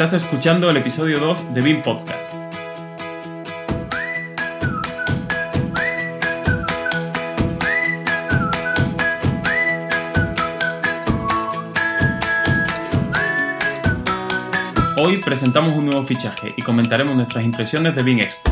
Estás escuchando el episodio 2 de BIM Podcast. Hoy presentamos un nuevo fichaje y comentaremos nuestras impresiones de BIM Expo.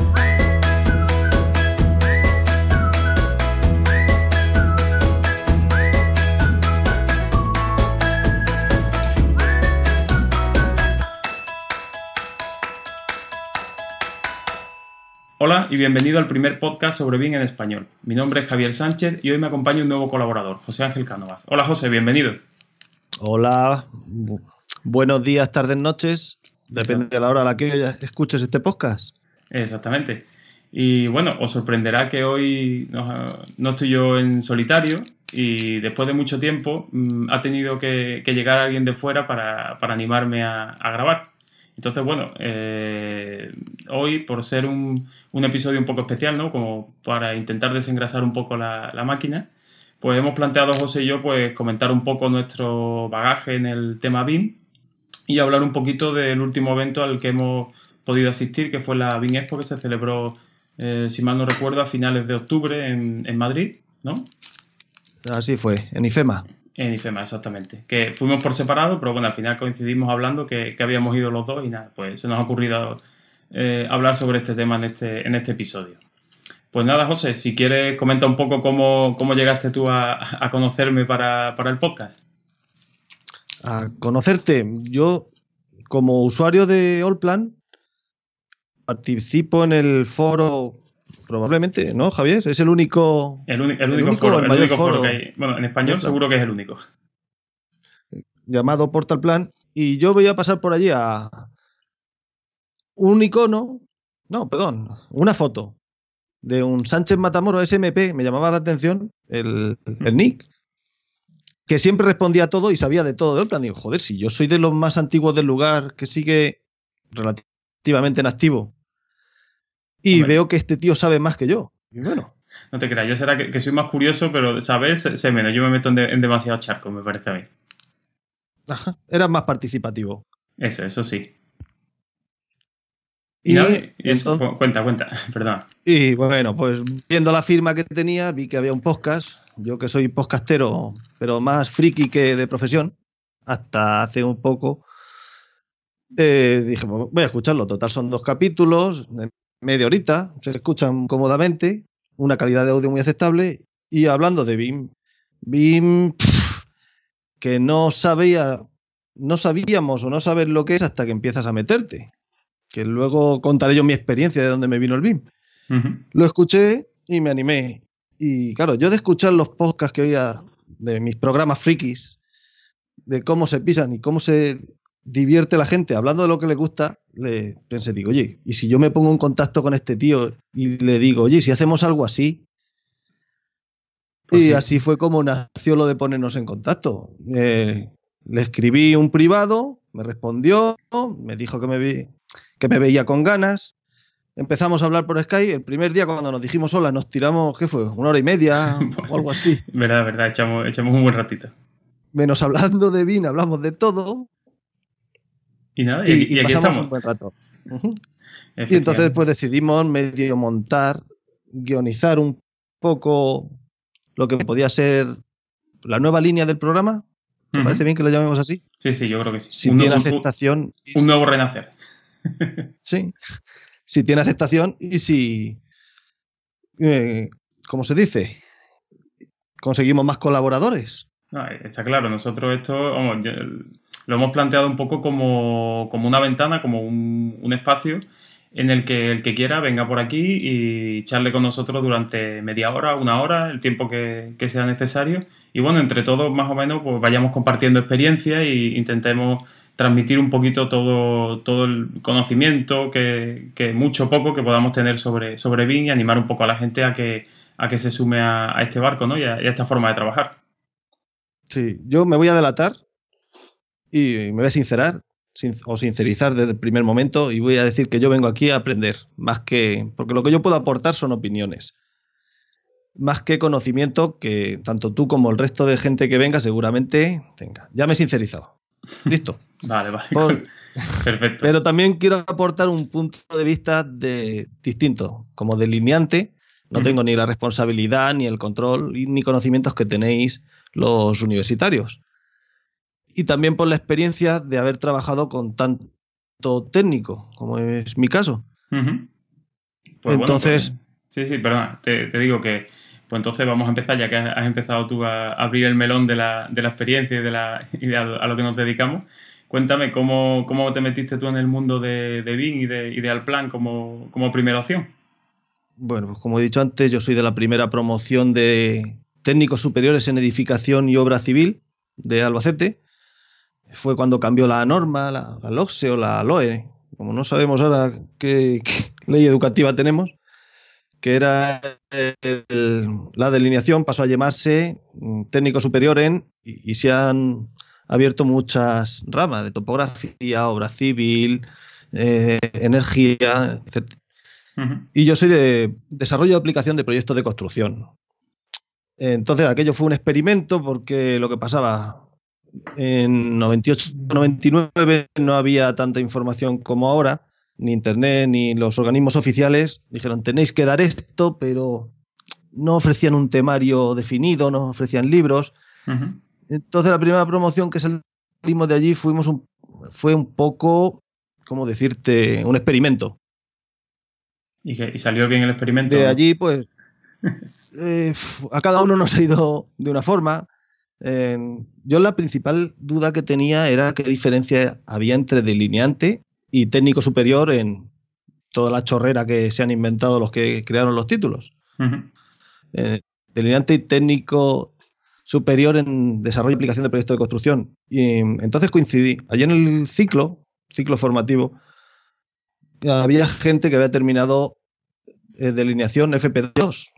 Hola y bienvenido al primer podcast sobre BIM en español. Mi nombre es Javier Sánchez y hoy me acompaña un nuevo colaborador, José Ángel Cánovas. Hola José, bienvenido. Hola, buenos días, tardes, noches. Depende de la hora a la que escuches este podcast. Exactamente. Y bueno, os sorprenderá que hoy no, estoy yo en solitario y después de mucho tiempo mm, ha tenido que, llegar alguien de fuera para, animarme a, grabar. Entonces, bueno, eh, hoy por ser un, episodio un poco especial, ¿no? Como para intentar desengrasar un poco la, la, máquina, pues hemos planteado José y yo pues comentar un poco nuestro bagaje en el tema BIM y hablar un poquito del último evento al que hemos podido asistir, que fue la BIM Expo que se celebró, eh, si mal no recuerdo, a finales de octubre en, Madrid, ¿no? Así fue, en IFEMA. En IFEMA, exactamente. Que fuimos por separado, pero bueno, al final coincidimos hablando que, habíamos ido los dos y nada, pues se nos ha ocurrido eh, hablar sobre este tema en este, en este episodio. Pues nada, José, si quieres comenta un poco cómo, llegaste tú a, conocerme para, para, el podcast a conocerte. Yo, como usuario de Allplan, participo en el foro, probablemente, ¿no, Javier? Es el único. El, único, foro, el único foro, que hay. Bueno, en español seguro que es el único. Llamado Portal Plan. Y yo voy a pasar por allí a un icono, no, perdón, una foto de un Sánchez Matamoros SMP, me llamaba la atención el, el nick que siempre respondía a todo y sabía de todo. En plan, digo, joder, si yo soy de los más antiguos del lugar, que sigue relativamente en activo, y veo que este tío sabe más que yo. Y bueno. No te creas, yo será que, soy más curioso, pero de saber sé, menos. Yo me meto en, demasiado demasiados charcos, me parece a mí. Ajá, eras más participativo. Eso, eso sí. Y, eso, cuenta, cuenta, perdón. Y bueno, pues viendo la firma que tenía, vi que había un podcast yo que soy podcastero, pero más friki que de profesión, hasta hace un poco, eh, dije, voy a escucharlo. Total, son dos capítulos, media horita, se escuchan cómodamente, una calidad de audio muy aceptable. Y hablando de BIM, BIM, que no sabía, no sabíamos o no sabes lo que es hasta que empiezas a meterte. Que luego contaré yo mi experiencia de dónde me vino el BIM. Lo escuché y me animé. Y claro, yo de escuchar los podcasts que oía de mis programas frikis, de cómo se pisan y cómo se divierte la gente hablando de lo que le gusta, le pensé, digo, oye, y si yo me pongo en contacto con este tío y le digo, oye, si hacemos algo así. Pues y así fue como nació lo de ponernos en contacto. le escribí un privado, me respondió, me dijo que me, que me veía con ganas, empezamos a hablar por Skype. El primer día, cuando nos dijimos hola, nos tiramos, ¿qué fue? ¿Una hora y media o algo así? verdad, verdad, echamos, echamos un buen ratito. Menos hablando de vino, hablamos de todo. Y nada, y, pasamos un buen rato. Y entonces después decidimos medio montar, guionizar un poco lo que podía ser la nueva línea del programa. ¿Te parece bien que lo llamemos así? Sí, sí, yo creo que sí. Si tiene aceptación. un nuevo renacer. sí si tiene aceptación y si, eh, ¿cómo se dice? Conseguimos más colaboradores. está claro, nosotros esto lo hemos planteado un poco como, una ventana, como un, espacio en el que el que quiera venga por aquí y charle con nosotros durante media hora, una hora, el tiempo que, que sea necesario. Y bueno, entre todos más o menos pues vayamos compartiendo experiencias e intentemos transmitir un poquito todo, todo el conocimiento, que, mucho o poco que podamos tener sobre, sobre y animar un poco a la gente a que, a que se sume a, este barco ¿no? y, a, esta forma de trabajar. Sí, yo me voy a delatar y me voy a sincerar o sincerizar desde el primer momento y voy a decir que yo vengo aquí a aprender, más que, porque lo que yo puedo aportar son opiniones, más que conocimiento que tanto tú como el resto de gente que venga seguramente tenga. Ya me he sincerizado. Listo. Vale, vale. Perfecto. Pero también quiero aportar un punto de vista de, distinto. Como delineante, no tengo ni la responsabilidad, ni el control, ni conocimientos que tenéis los universitarios. Y también por la experiencia de haber trabajado con tanto técnico, como es mi caso. Pues entonces. Pues, sí, sí, perdón. Te, digo que. Pues entonces vamos a empezar, ya que has empezado tú a abrir el melón de la, de la experiencia y, de, la, y a lo que nos dedicamos. Cuéntame cómo, cómo te metiste tú en el mundo de, de BIM y de, y de Alplan como, como primera opción. Bueno, pues como he dicho antes, yo soy de la primera promoción de técnicos superiores en edificación y obra civil de Albacete. Fue cuando cambió la norma, la, la o la LOE, como no sabemos ahora qué, ley educativa tenemos, que era la delineación, pasó a llamarse mm, técnico superior en, y, se han abierto muchas ramas de topografía, obra civil, eh, energía, etc. Y yo soy de desarrollo de aplicación de proyectos de construcción. Entonces aquello fue un experimento porque lo que pasaba en 98-99 no había tanta información como ahora, ni Internet, ni los organismos oficiales. Dijeron, tenéis que dar esto, pero no ofrecían un temario definido, no ofrecían libros. Entonces la primera promoción que salimos de allí fuimos un, fue un poco, ¿cómo decirte?, un experimento. ¿Y, salió bien el experimento? De allí, pues, eh, a cada uno nos ha ido de una forma yo la principal duda que tenía era qué diferencia había entre delineante y técnico superior en toda la chorrera que se han inventado los que crearon los títulos. Eh, delineante y técnico superior en desarrollo y aplicación de proyectos de construcción. Y entonces coincidí. Allí en el ciclo, ciclo formativo, había gente que había terminado eh, delineación FP2,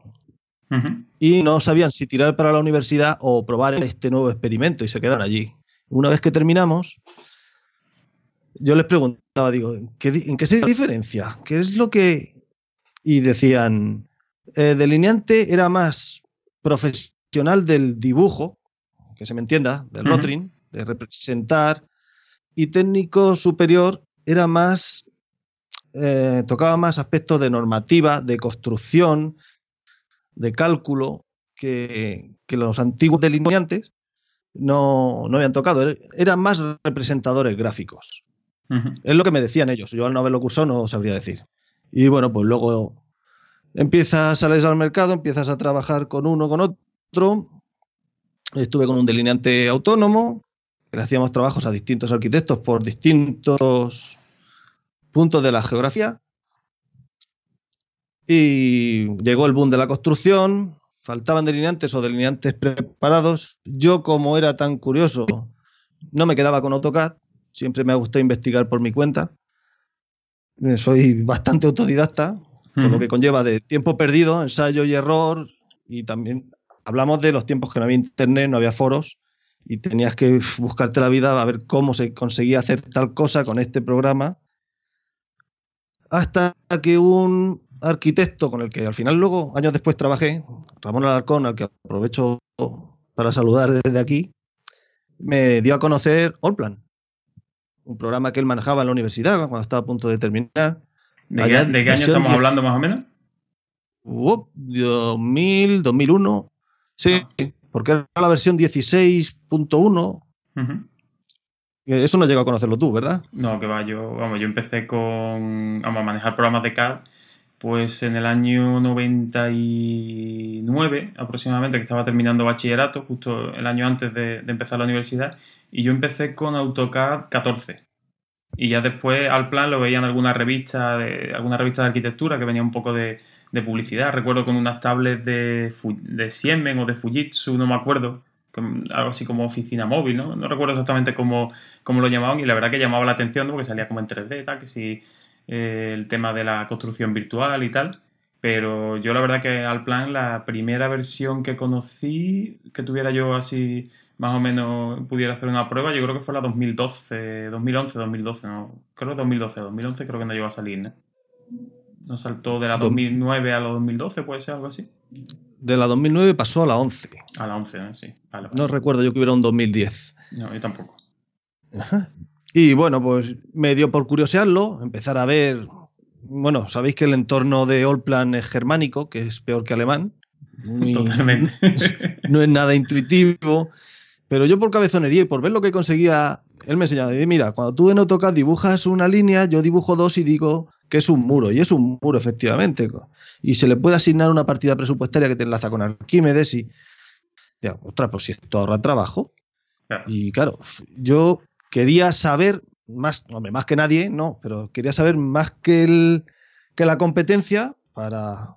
y no sabían si tirar para la universidad o probar este nuevo experimento y se quedaron allí. Una vez que terminamos, yo les preguntaba, digo, ¿en qué se diferencia? ¿Qué es lo que...? Y decían, eh, delineante era más profesional del dibujo, que se me entienda, del rotring, de representar, y técnico superior era más, eh, tocaba más aspectos de normativa, de construcción, de cálculo que, los antiguos delineantes no, habían tocado. Er, eran más representadores gráficos. Es lo que me decían ellos. Yo al no haberlo cursado no sabría decir. Y bueno, pues luego empiezas, sales al mercado, empiezas a trabajar con uno, con otro. Estuve con un delineante autónomo, le hacíamos trabajos a distintos arquitectos por distintos puntos de la geografía. Y llegó el boom de la construcción, faltaban delineantes o delineantes preparados. Yo, como era tan curioso, no me quedaba con AutoCAD, siempre me ha gustado investigar por mi cuenta. Eh, soy bastante autodidacta, con lo que conlleva de tiempo perdido, ensayo y error, y también hablamos de los tiempos que no había internet, no había foros, y tenías que buscarte la vida a ver cómo se conseguía hacer tal cosa con este programa. Hasta que un arquitecto con el que al final luego, años después, trabajé, Ramón Alarcón, al que aprovecho para saludar desde aquí, me dio a conocer Allplan, un programa que él manejaba en la universidad cuando estaba a punto de terminar. ¿De, qué, año estamos hablando más o menos? 2000, 2001. Sí, ah. porque era la versión 16.1. Eso no llegó a conocerlo tú, ¿verdad? No, que va, yo, vamos, yo empecé con vamos, a manejar programas de CAD pues en el año 99 aproximadamente, que estaba terminando bachillerato, justo el año antes de, empezar la universidad, y yo empecé con AutoCAD 14. Y ya después al plan lo veía en alguna revista de, alguna revista de arquitectura que venía un poco de, publicidad. Recuerdo con unas tablets de, de Siemens o de Fujitsu, no me acuerdo, algo así como oficina móvil, ¿no? No recuerdo exactamente cómo, cómo, lo llamaban y la verdad que llamaba la atención porque salía como en 3D, tal, que si eh, el tema de la construcción virtual y tal. Pero yo la verdad que al plan la primera versión que conocí, que tuviera yo así más o menos pudiera hacer una prueba, yo creo que fue la 2012, 2011, 2012, no, creo que 2012, 2011 creo que no llegó a salir, ¿no? No saltó de la 2009 a la 2012, puede ser algo así. De la 2009 pasó a la 11. A la 11, ¿no? sí. No recuerdo yo que hubiera un 2010. No, yo tampoco. Y bueno, pues me dio por curiosearlo, empezar a ver. Bueno, sabéis que el entorno de Allplan es germánico, que es peor que alemán. Totalmente. no es nada intuitivo. Pero yo por cabezonería y por ver lo que conseguía, él me enseñaba, mira, cuando tú en AutoCAD dibujas una línea, yo dibujo dos y digo que es un muro. Y es un muro, efectivamente. Y se le puede asignar una partida presupuestaria que te enlaza con Arquímedes y... Ya, ostras, pues si esto ahorra trabajo. Y claro, yo quería saber más, hombre, más que nadie, no, pero quería saber más que, el, que la competencia para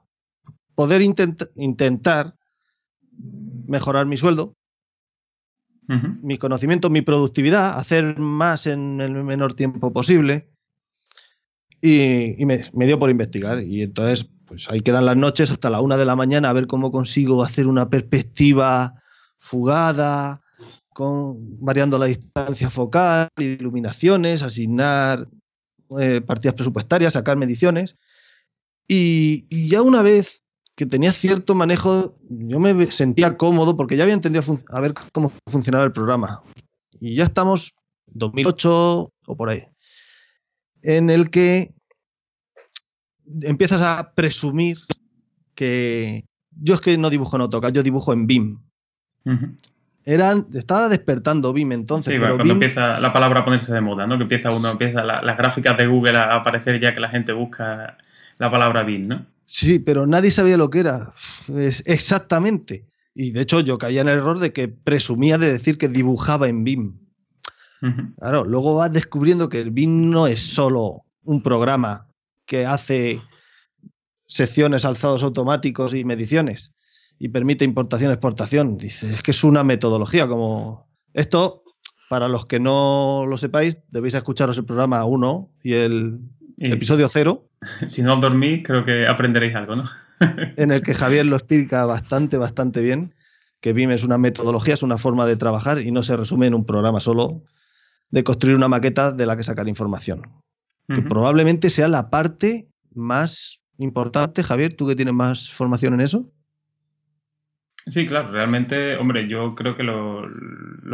poder intentar mejorar mi sueldo, mi conocimiento, mi productividad, hacer más en el menor tiempo posible. Y, me, me, dio por investigar. Y entonces, pues ahí quedan las noches hasta la una de la mañana a ver cómo consigo hacer una perspectiva fugada, con, variando la distancia focal, iluminaciones, asignar eh, partidas presupuestarias, sacar mediciones. Y, ya una vez que tenía cierto manejo, yo me sentía cómodo porque ya había entendido a ver cómo funcionaba el programa. Y ya estamos 2008 o por ahí, en el que empiezas a presumir que yo es que no dibujo en AutoCAD, yo dibujo en BIM eran, estaba despertando BIM entonces. Sí, cuando empieza la palabra a ponerse de moda, ¿no? Que empieza uno, empieza las gráficas de Google a aparecer ya que la gente busca la palabra BIM, ¿no? Sí, pero nadie sabía lo que era. Es exactamente. Y de hecho yo caía en el error de que presumía de decir que dibujaba en BIM. Claro, luego vas descubriendo que el BIM no es solo un programa que hace secciones, alzados automáticos y mediciones, y permite importación exportación. Dice, es que es una metodología como esto, para los que no lo sepáis, debéis escucharos el programa 1 y el episodio 0. Si no dormís, creo que aprenderéis algo, ¿no? en el que Javier lo explica bastante, bastante bien, que BIM es una metodología, es una forma de trabajar y no se resume en un programa solo de construir una maqueta de la que sacar información. Que probablemente sea la parte más importante, Javier, tú que tienes más formación en eso. Sí, claro, realmente, hombre, yo creo que lo,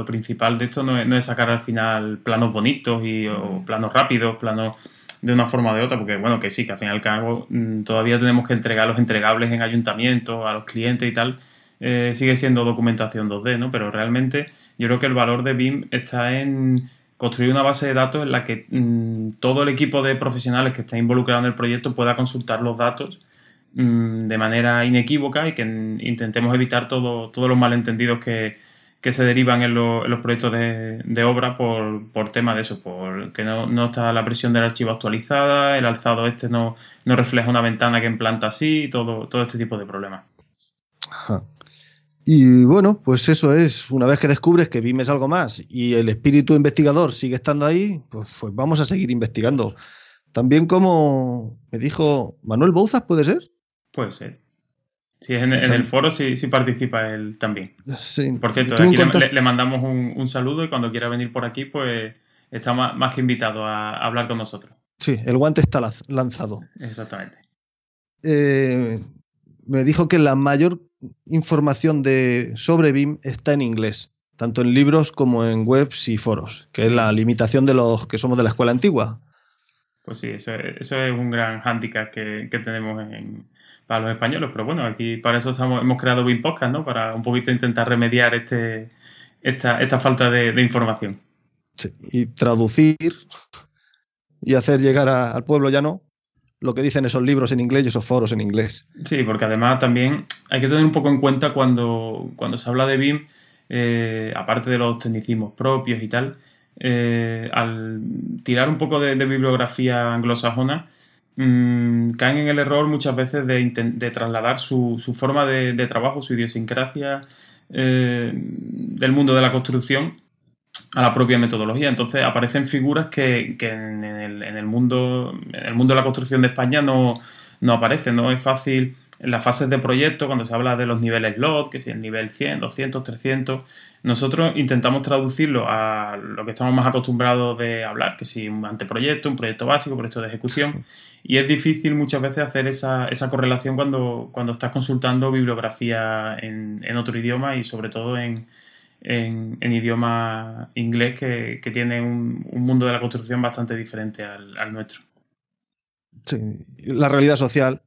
principal de esto no es, sacar al final planos bonitos y, o planos rápidos, planos de una forma o de otra, porque bueno, que sí, que al final y al cabo mm, todavía tenemos que entregar los entregables en ayuntamientos, a los clientes y tal, eh, sigue siendo documentación 2D, ¿no? Pero realmente yo creo que el valor de BIM está en construir una base de datos en la que mm, todo el equipo de profesionales que está involucrado en el proyecto pueda consultar los datos Mm, de manera inequívoca y que intentemos evitar todo, todos los malentendidos que, se derivan en, los proyectos de, obra por, por tema de eso, por que no, está la presión del archivo actualizada, el alzado este no, refleja una ventana que implanta así, todo, todo este tipo de problemas. Y bueno, pues eso es, una vez que descubres que BIM es algo más y el espíritu investigador sigue estando ahí, pues, pues vamos a seguir investigando. También como me dijo Manuel Bouzas, ¿puede ser? Puede ser. Sí, en, el foro sí, participa él también. Por cierto, aquí le, mandamos un, saludo y cuando quiera venir por aquí, pues está más, que invitado a, hablar con nosotros. Sí, el guante está lanzado. Exactamente. Eh, me dijo que la mayor información de, sobre BIM está en inglés, tanto en libros como en webs y foros, que es la limitación de los que somos de la escuela antigua. Pues sí, eso, es un gran hándicap que tenemos en, para los españoles. Pero bueno, aquí para eso estamos, hemos creado BIM Podcast, ¿no? Para un poquito intentar remediar este, esta, esta falta de, información. Sí, y traducir y hacer llegar al pueblo ya no lo que dicen esos libros en inglés y esos foros en inglés. Sí, porque además también hay que tener un poco en cuenta cuando, cuando se habla de BIM, eh, aparte de los tecnicismos propios y tal, eh, al tirar un poco de bibliografía anglosajona, Mm, caen en el error muchas veces de, trasladar su, forma de, trabajo, su idiosincrasia eh, del mundo de la construcción a la propia metodología. Entonces aparecen figuras que, en, el, mundo, el mundo de la construcción de España no, no aparecen. No es fácil en las fases de proyecto, cuando se habla de los niveles LOT, que es el nivel 100, 200, 300, nosotros intentamos traducirlo a lo que estamos más acostumbrados de hablar, que si un anteproyecto, un proyecto básico, un proyecto de ejecución, y es difícil muchas veces hacer esa, esa correlación cuando, cuando estás consultando bibliografía en, en, otro idioma y sobre todo en, en, idioma inglés que, tiene un, mundo de la construcción bastante diferente al, nuestro. Sí, la realidad social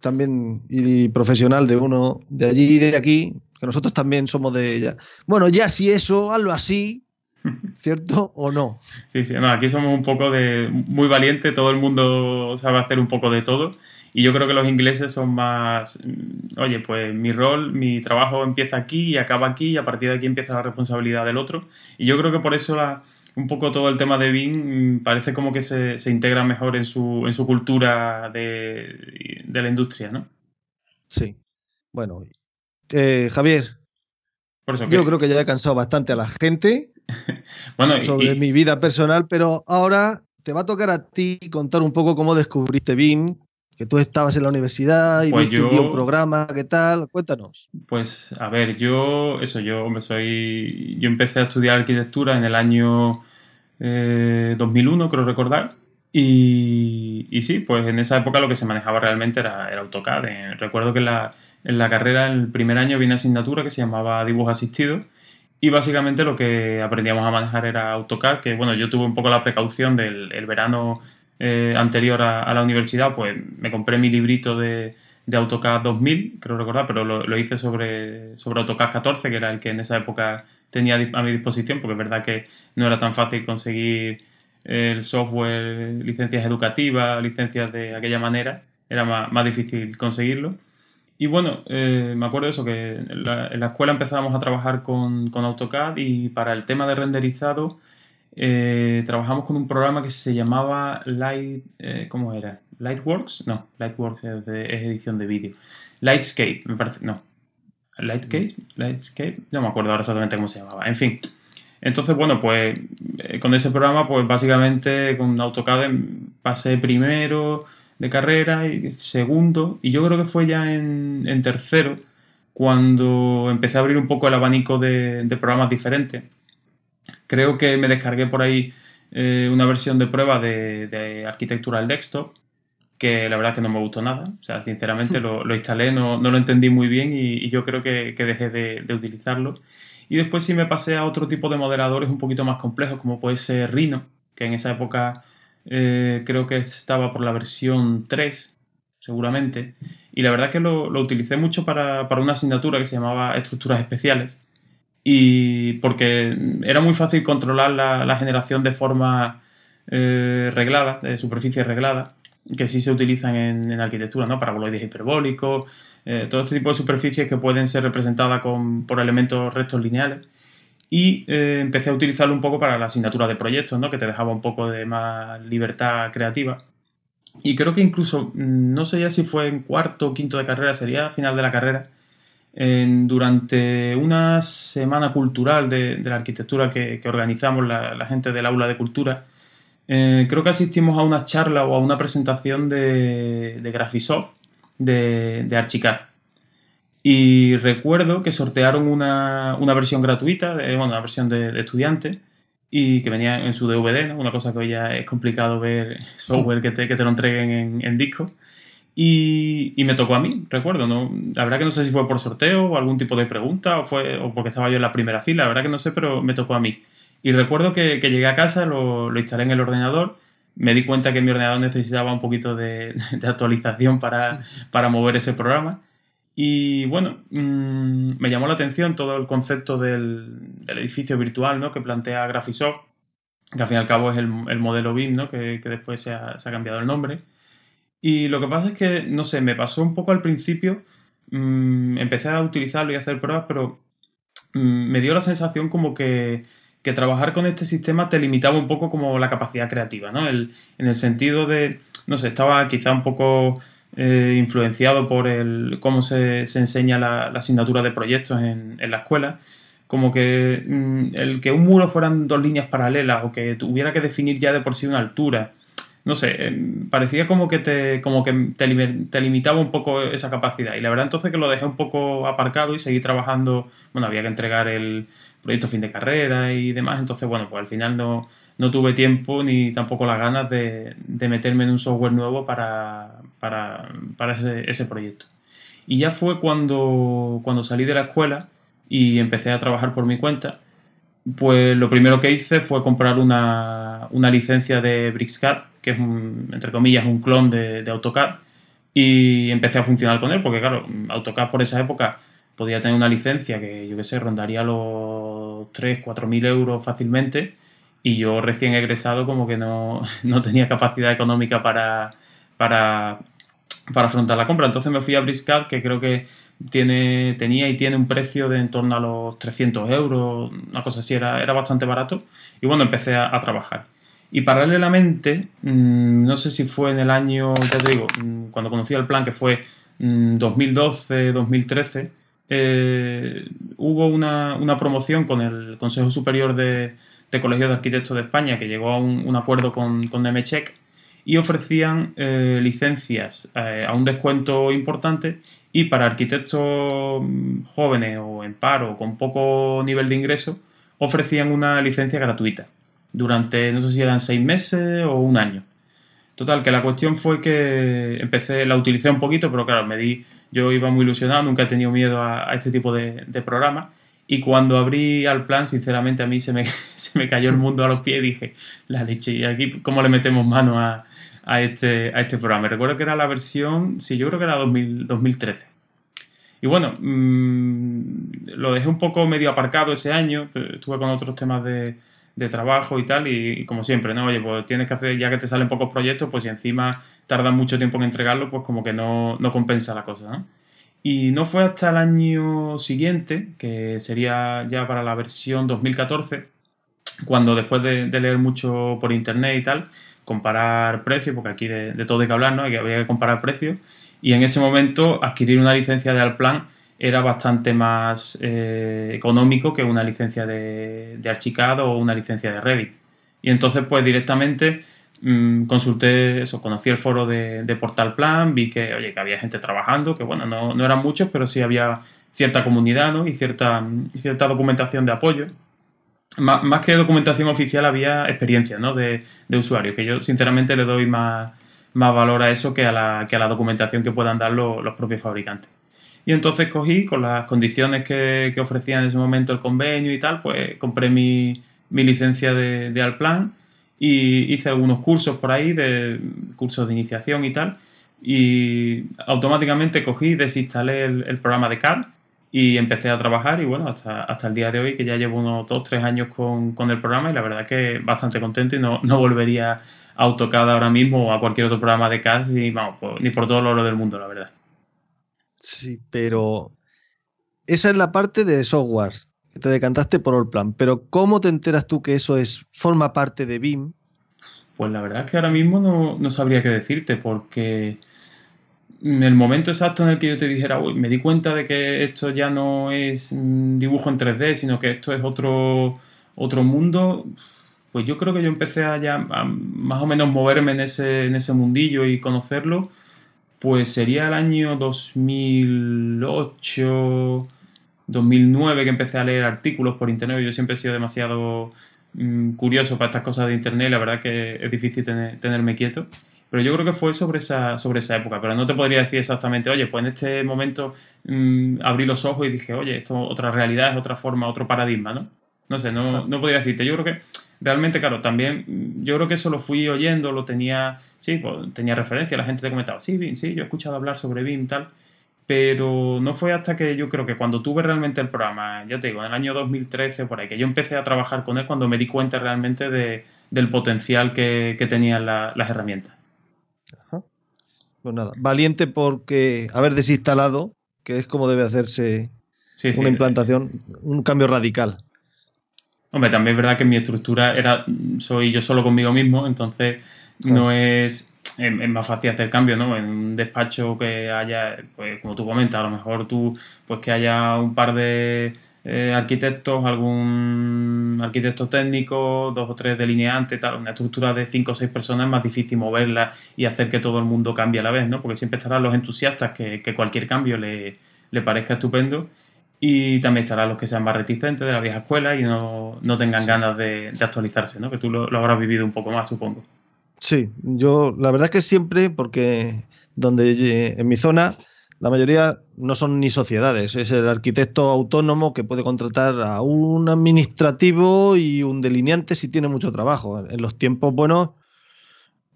también y profesional de uno de allí y de aquí, que nosotros también somos de ella. Bueno, ya si eso, hazlo así, ¿cierto o no? Sí, sí, no, aquí somos un poco de muy valiente, todo el mundo sabe hacer un poco de todo y yo creo que los ingleses son más, mm, oye, pues mi rol, mi trabajo empieza aquí y acaba aquí y a partir de aquí empieza la responsabilidad del otro. Y yo creo que por eso un poco todo el tema de mm, parece como que se, integra mejor en su, en su cultura de, la industria, ¿no? Sí. Bueno, eh, Javier, yo creo que ya he cansado bastante a la gente bueno, sobre mi vida personal, pero ahora te va a tocar a ti contar un poco cómo descubriste BIM, que tú estabas en la universidad y pues viste un, programa, ¿qué tal? Cuéntanos. Pues a ver, yo, eso, yo me soy, yo empecé a estudiar arquitectura en el año 2001, eh, creo recordar, y, y, sí, pues en esa época lo que se manejaba realmente era, era AutoCAD. Eh, recuerdo que en la, en la carrera, en el primer año, había una asignatura que se llamaba dibujo asistido, y básicamente lo que aprendíamos a manejar era AutoCAD, que bueno, yo tuve un poco la precaución del el verano eh, anterior a, la universidad, pues me compré mi librito de, de AutoCAD 2000, creo recordar, pero lo, hice sobre, sobre AutoCAD 14, que era el que en esa época tenía a mi disposición, porque es verdad que no era tan fácil conseguir el software, licencias educativas, licencias de aquella manera, era más, difícil conseguirlo. Y bueno, eh, me acuerdo de eso, que en la, escuela empezábamos a trabajar con, con, AutoCAD y para el tema de renderizado eh, trabajamos con un programa que se llamaba Light, eh, ¿cómo era? Lightworks, no, Lightworks es, edición de vídeo. Lightscape, me parece, no. Lightscape, Lightscape, no me acuerdo ahora exactamente cómo se llamaba. En fin. Entonces, bueno, pues eh, con ese programa, pues básicamente con AutoCAD pasé primero de carrera y segundo, y yo creo que fue ya en, tercero cuando empecé a abrir un poco el abanico de programas diferentes Creo que me descargué por ahí eh, una versión de prueba de, de Architectural Desktop, que la verdad que no me gustó nada. O sea, sinceramente lo, instalé, no, lo entendí muy bien y, yo creo que, dejé de, utilizarlo. Y después sí me pasé a otro tipo de moderadores un poquito más complejos, como puede ser Rhino, que en esa época eh, creo que estaba por la versión 3, seguramente. Y la verdad que lo, utilicé mucho para, para, una asignatura que se llamaba Estructuras Especiales, y porque era muy fácil controlar la, generación de forma eh, reglada, de superficie reglada, que sí se utilizan en, arquitectura, ¿no? Paraboloides hiperbólicos, eh, todo este tipo de superficies que pueden ser representadas con, por elementos rectos lineales. Y eh, empecé a utilizarlo un poco para la asignatura de proyectos, ¿no? Que te dejaba un poco de más libertad creativa. Y creo que incluso, mm, no sé ya si fue en cuarto o quinto de carrera, sería final de la carrera, durante una semana cultural de, la arquitectura que, organizamos la, gente del aula de cultura, eh, creo que asistimos a una charla o a una presentación de, de Graphisoft de, de Archicad. Y recuerdo que sortearon una, versión gratuita, bueno, una versión de, estudiante, y que venía en su DVD, una cosa que hoy ya es complicado ver software que te, que te lo entreguen en, en disco. Y, me tocó a mí, recuerdo, ¿no? La verdad que no sé si fue por sorteo o algún tipo de pregunta o fue o porque estaba yo en la primera fila, la verdad que no sé, pero me tocó a mí. Y recuerdo que, llegué a casa, lo, instalé en el ordenador, me di cuenta que mi ordenador necesitaba un poquito de, actualización para, para, mover ese programa. Y bueno, mm, me llamó la atención todo el concepto del, edificio virtual ¿no? que plantea Graphisoft, que al fin y al cabo es el, modelo BIM, ¿no? que, después se ha, se ha cambiado el nombre. Y lo que pasa es que, no sé, me pasó un poco al principio, mm, empecé a utilizarlo y a hacer pruebas, pero mm, me dio la sensación como que, trabajar con este sistema te limitaba un poco como la capacidad creativa, ¿no? En el sentido de, no sé, estaba quizá un poco eh, influenciado por el cómo se, enseña la, asignatura de proyectos en, la escuela como que mm, el que un muro fueran dos líneas paralelas o que tuviera que definir ya de por sí una altura no sé, em, parecía como que te, como que te, limitaba un poco esa capacidad. Y la verdad entonces que lo dejé un poco aparcado y seguí trabajando, bueno, había que entregar el proyecto fin de carrera y demás, entonces bueno, pues al final no, no tuve tiempo ni tampoco las ganas de, meterme en un software nuevo para, para, ese, proyecto. Y ya fue cuando, cuando salí de la escuela y empecé a trabajar por mi cuenta, pues lo primero que hice fue comprar una, licencia de BricsCAD, que es, entre comillas, un clon de, AutoCAD, y empecé a funcionar con él, porque claro, AutoCAD por esa época podía tener una licencia que, yo qué sé, rondaría los 3, 4 mil euros fácilmente, y yo recién egresado como que no, no tenía capacidad económica para, para, para afrontar la compra. Entonces me fui a BricsCAD, que creo que tiene, tenía y tiene un precio de en torno a los 300 euros, una cosa así, era, era bastante barato. Y bueno, empecé a, trabajar. Y paralelamente, mm, no sé si fue en el año, ya te digo, mm, cuando conocí el plan, que fue 2012, mm, 2013, eh, hubo una, promoción con el Consejo Superior de, Colegios de Arquitectos de España, que llegó a un, acuerdo con, con Nemecheck y ofrecían eh, licencias eh, a un descuento importante y para arquitectos jóvenes o en paro con poco nivel de ingreso ofrecían una licencia gratuita durante no sé si eran seis meses o un año. Total, que la cuestión fue que empecé, la utilicé un poquito, pero claro, me di, yo iba muy ilusionado, nunca he tenido miedo a, este tipo de, de programas. Y cuando abrí al plan, sinceramente a mí se me, se me cayó el mundo a los pies y dije, la leche, ¿y aquí cómo le metemos mano a, a este, a este programa. Recuerdo que era la versión, sí, yo creo que era 2013. Y bueno, mm, lo dejé un poco medio aparcado ese año, estuve con otros temas de, trabajo y tal, y, como siempre, ¿no? Oye, pues tienes que hacer, ya que te salen pocos proyectos, pues si encima tardan mucho tiempo en entregarlo, pues como que no, compensa la cosa, ¿no? Y no fue hasta el año siguiente, que sería ya para la versión 2014, cuando después de, de leer mucho por internet y tal, comparar precios, porque aquí de, todo hay que hablar, ¿no? Había que comparar precios. Y en ese momento adquirir una licencia de Alplan era bastante más eh, económico que una licencia de, de Archicad o una licencia de Revit. Y entonces, pues directamente mm, consulté eso, conocí el foro de, de, Portal Plan, vi que, oye, que había gente trabajando, que bueno, no, no eran muchos, pero sí había cierta comunidad, ¿no? Y cierta, y cierta documentación de apoyo más, que documentación oficial había experiencia ¿no? de, de usuario, que yo sinceramente le doy más, más valor a eso que a la, que a la documentación que puedan dar los, propios fabricantes. Y entonces cogí con las condiciones que, que, ofrecía en ese momento el convenio y tal, pues compré mi, mi licencia de, de Alplan y hice algunos cursos por ahí, de cursos de iniciación y tal, y automáticamente cogí, desinstalé el, el programa de CAD y empecé a trabajar y bueno, hasta, hasta el día de hoy que ya llevo unos 2, 3 años con, con el programa y la verdad que bastante contento y no, no volvería a AutoCAD ahora mismo o a cualquier otro programa de CAD ni, vamos, ni por todo el oro del mundo, la verdad. Sí, pero esa es la parte de software, que te decantaste por el plan, pero ¿cómo te enteras tú que eso es forma parte de BIM? Pues la verdad es que ahora mismo no, no sabría qué decirte porque el momento exacto en el que yo te dijera, uy, me di cuenta de que esto ya no es dibujo en 3D, sino que esto es otro, otro mundo, pues yo creo que yo empecé a ya más o menos moverme en ese, en ese mundillo y conocerlo, pues sería el año 2008, 2009 que empecé a leer artículos por internet. Yo siempre he sido demasiado mm, curioso para estas cosas de internet, la verdad que es difícil tenerme quieto. Pero yo creo que fue sobre esa, sobre esa época. Pero no te podría decir exactamente, oye, pues en este momento mm, abrí los ojos y dije, oye, esto es otra realidad, es otra forma, otro paradigma, ¿no? No sé, no, no podría decirte. Yo creo que realmente, claro, también mm, yo creo que eso lo fui oyendo, lo tenía, sí, pues, tenía referencia, la gente te comentaba, sí, BIM, sí, yo he escuchado hablar sobre BIM tal, pero no fue hasta que yo creo que cuando tuve realmente el programa, ya te digo, en el año 2013 por ahí, que yo empecé a trabajar con él cuando me di cuenta realmente de, del potencial que, que tenían las herramientas. Pues nada, valiente porque haber desinstalado, que es como debe hacerse una implantación, un cambio radical. Hombre, también es verdad que mi estructura era, soy yo solo conmigo mismo, entonces no es, es, más fácil hacer cambio, ¿no? En un despacho que haya, pues como tú comentas, a lo mejor tú, pues que haya un par de eh, arquitectos, algún arquitecto técnico, dos o tres delineantes, tal, una estructura de cinco o seis personas es más difícil moverla y hacer que todo el mundo cambie a la vez, ¿no? Porque siempre estarán los entusiastas que, cualquier cambio le, parezca estupendo y también estarán los que sean más reticentes de la vieja escuela y no, tengan ganas de, actualizarse, ¿no? Que tú lo, lo, habrás vivido un poco más, supongo. Sí, yo la verdad es que siempre, porque donde en mi zona la mayoría no son ni sociedades, es el arquitecto autónomo que puede contratar a un administrativo y un delineante si tiene mucho trabajo. En los tiempos buenos,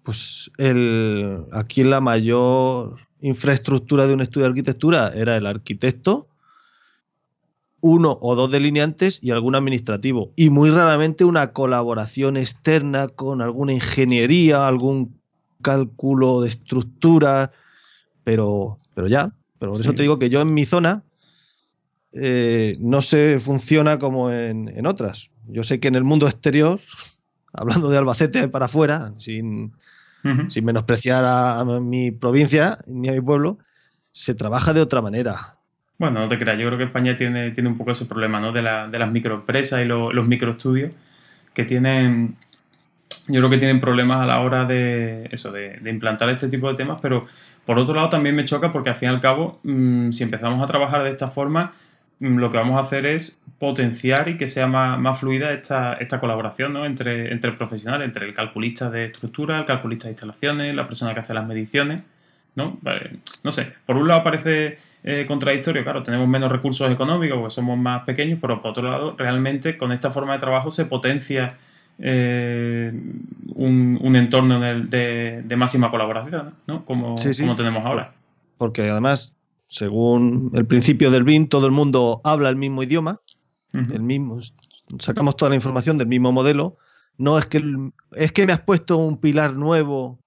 pues el, aquí la mayor infraestructura de un estudio de arquitectura era el arquitecto, uno o dos delineantes y algún administrativo. Y muy raramente una colaboración externa con alguna ingeniería, algún cálculo de estructura, pero, pero ya. Pero por eso te digo que yo en mi zona eh, no se funciona como en, otras. Yo sé que en el mundo exterior, hablando de Albacete para afuera, sin, sin menospreciar a, mi provincia ni a mi pueblo, se trabaja de otra manera. Bueno, no te creas, yo creo que España tiene, tiene un poco ese problema, ¿no? De, la, de las microempresas y los microestudios que tienen, yo creo que tienen problemas a la hora de eso, de, implantar este tipo de temas, pero por otro lado también me choca porque al fin y al cabo, mm, si empezamos a trabajar de esta forma, mm, lo que vamos a hacer es potenciar y que sea más, fluida esta, esta colaboración ¿no? entre, entre profesionales, entre el calculista de estructura, el calculista de instalaciones, la persona que hace las mediciones. ¿no? no sé, por un lado parece eh, contradictorio, claro, tenemos menos recursos económicos porque somos más pequeños, pero por otro lado, realmente con esta forma de trabajo se potencia eh, un, entorno de, máxima colaboración, ¿no? Como, como tenemos ahora. Porque además, según el principio del BIM, todo el mundo habla el mismo idioma, el mismo, sacamos toda la información del mismo modelo. No es que es que me has puesto un pilar nuevo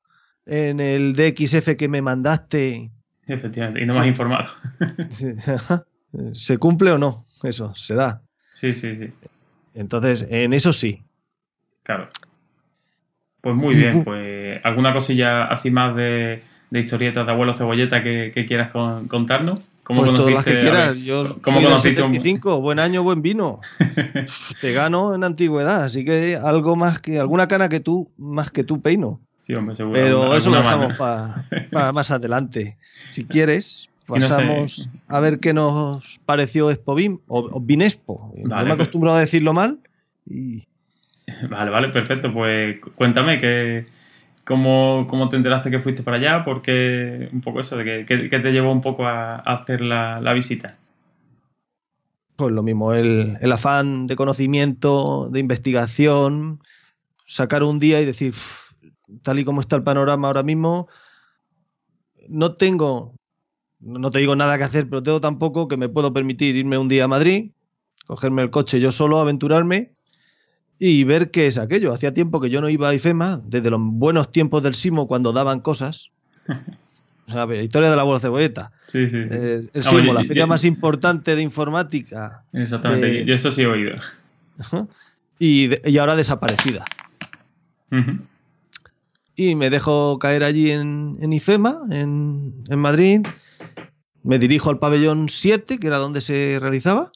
en el DXF que me mandaste. Efectivamente, y no me has informado. ¿Se cumple o no? Eso, se da. Sí, sí, sí. Entonces, en eso sí. Claro. Pues muy bien, pues alguna cosilla así más de, historietas de abuelo cebolleta que, quieras contarnos. ¿Cómo pues todas las que quieras. Yo ¿cómo soy 75, buen año, buen vino. Te gano en antigüedad, así que algo más que alguna cana que tú, más que tú peino. Pero eso lo dejamos para más adelante. Si quieres, pasamos a ver qué nos pareció Expo o, Binespo. no me he pues. acostumbrado a decirlo mal. Vale, vale, perfecto. Pues cuéntame que, cómo, cómo te enteraste que fuiste para allá, porque un poco eso, de que, te llevó un poco a, hacer la, visita. Pues lo mismo, el, el, afán de conocimiento, de investigación, sacar un día y decir, tal y como está el panorama ahora mismo, no tengo, no te digo nada que hacer, pero tengo tampoco que me puedo permitir irme un día a Madrid, cogerme el coche yo solo, aventurarme y ver qué es aquello. Hacía tiempo que yo no iba a IFEMA, desde los buenos tiempos del Simo cuando daban cosas. O sea, historia de la bola cebolleta. Sí, sí. Eh, el Simo, la feria más importante de informática. Exactamente, y eso sí he oído. Y, ahora desaparecida y me dejo caer allí en, IFEMA, en, Madrid. Me dirijo al pabellón 7, que era donde se realizaba.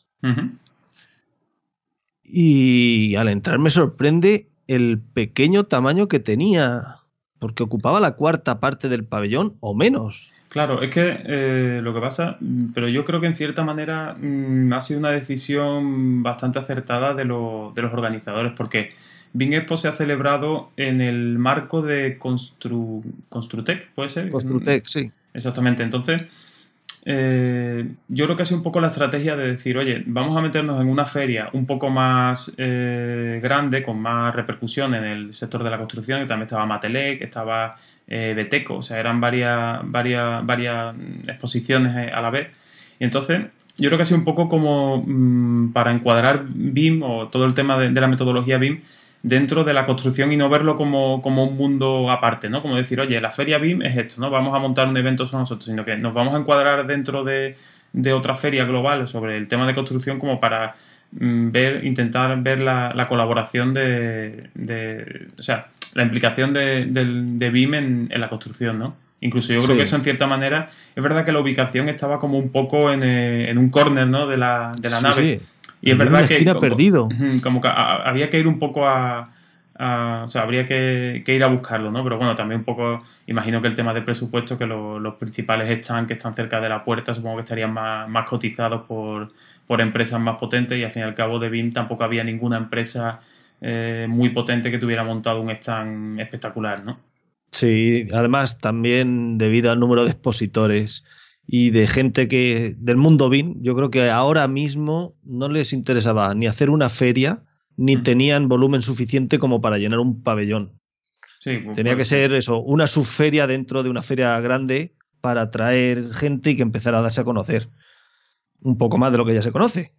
Y al entrar me sorprende el pequeño tamaño que tenía, porque ocupaba la cuarta parte del pabellón o menos. Claro, es que eh, lo que pasa, pero yo creo que en cierta manera mm, ha sido una decisión bastante acertada de, de los organizadores, porque Bing Expo se ha celebrado en el marco de Constru... Construtec, ¿puede ser? Construtec, sí. Exactamente. Entonces, eh, yo creo que ha sido un poco la estrategia de decir, oye, vamos a meternos en una feria un poco más eh, grande, con más repercusión en el sector de la construcción, que también estaba Matelec, estaba eh, Beteco, o sea, eran varias, varias, varias exposiciones a la vez. Y entonces, yo creo que ha sido un poco como mm, para encuadrar BIM o todo el tema de la metodología BIM dentro de la construcción y no verlo como, un mundo aparte, ¿no? Como decir, oye, la feria BIM es esto, ¿no? Vamos a montar un evento sobre nosotros, sino que nos vamos a encuadrar dentro de, otra feria global sobre el tema de construcción como para mm, ver, intentar ver la, colaboración de, o sea, la implicación de, de BIM en, la construcción, ¿no? Incluso yo creo que eso en cierta manera, es verdad que la ubicación estaba como un poco en, eh, un corner, ¿no? De la, de la nave. Y es verdad que. Como, perdido. Como que había que ir un poco a. o sea, habría que, ir a buscarlo, ¿no? Pero bueno, también un poco. Imagino que el tema de presupuesto, que los principales están que están cerca de la puerta, supongo que estarían más, más cotizados por, por empresas más potentes y al fin y al cabo de BIM tampoco había ninguna empresa eh, muy potente que tuviera montado un stand espectacular, ¿no? Sí, además también debido al número de expositores y de gente que del mundo BIN, yo creo que ahora mismo no les interesaba ni hacer una feria, ni Mm. tenían volumen suficiente como para llenar un pabellón. Sí, pues, Tenía que ser eso, una subferia dentro de una feria grande para atraer gente y que empezara a darse a conocer. Un poco más de lo que ya se conoce.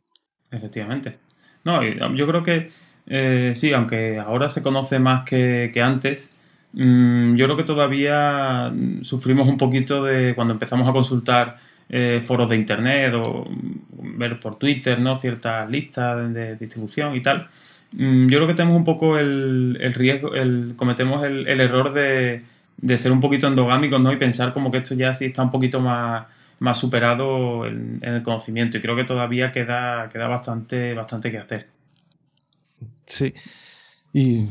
Efectivamente. No, yo creo que eh, sí, aunque ahora se conoce más que, que antes, mm, yo creo que todavía sufrimos un poquito de cuando empezamos a consultar eh, foros de internet o mm, ver por Twitter, ¿no? Ciertas listas de distribución y tal. Mm, yo creo que tenemos un poco el, el riesgo, el, cometemos el, el error de, de ser un poquito endogámicos, ¿no? Y pensar como que esto ya sí está un poquito más, más superado en, en el conocimiento. Y creo que todavía queda, queda bastante, bastante que hacer. Sí. ¿Y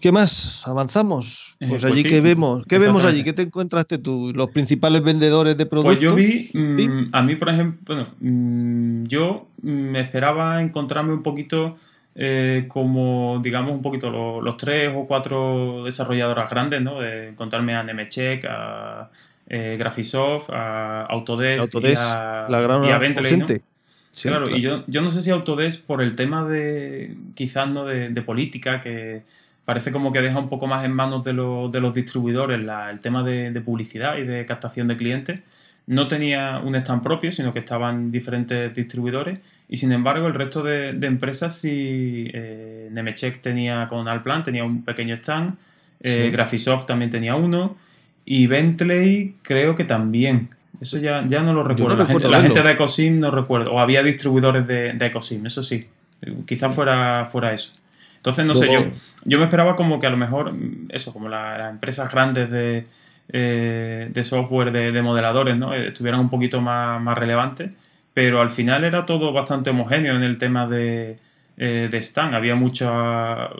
qué más? ¿Avanzamos? Eh, Pues pues allí sí, que vemos. ¿Qué vemos allí? ¿Qué te encontraste tú? ¿Los principales vendedores de productos? Pues yo vi, mm, Sí. a mí por ejemplo, bueno, mm, yo me esperaba encontrarme un poquito eh, como, digamos, un poquito lo- los, tres o cuatro desarrolladoras grandes, ¿no? De encontrarme a Nemetschek, a eh, Graphisoft, a Autodesk, Autodesk, y a, la gran y a Bentley, ¿no? ausente. Sí, claro, y yo, yo no sé si Autodesk por el tema de, quizás no de, de política, que parece como que deja un poco más en manos de, los- de los distribuidores la- el tema de, de publicidad y de captación de clientes, no tenía un stand propio, sino que estaban diferentes distribuidores y sin embargo el resto de, de empresas sí, eh, tenía con Alplan, tenía un pequeño stand, eh, Sí. Graphisoft también tenía uno y Bentley creo que también. Eso ya, ya no lo recuerdo. la, gente de Ecosim no recuerdo. O había distribuidores de, de Ecosim, eso sí. Quizás fuera, fuera eso. Entonces, no sé, yo, yo me esperaba como que a lo mejor, mm, eso, como la- las empresas grandes de, eh, de software, de, de modeladores, ¿no? Eh, estuvieran un poquito más, más relevantes, pero al final era todo bastante homogéneo en el tema de, eh, de stand. Había muchos,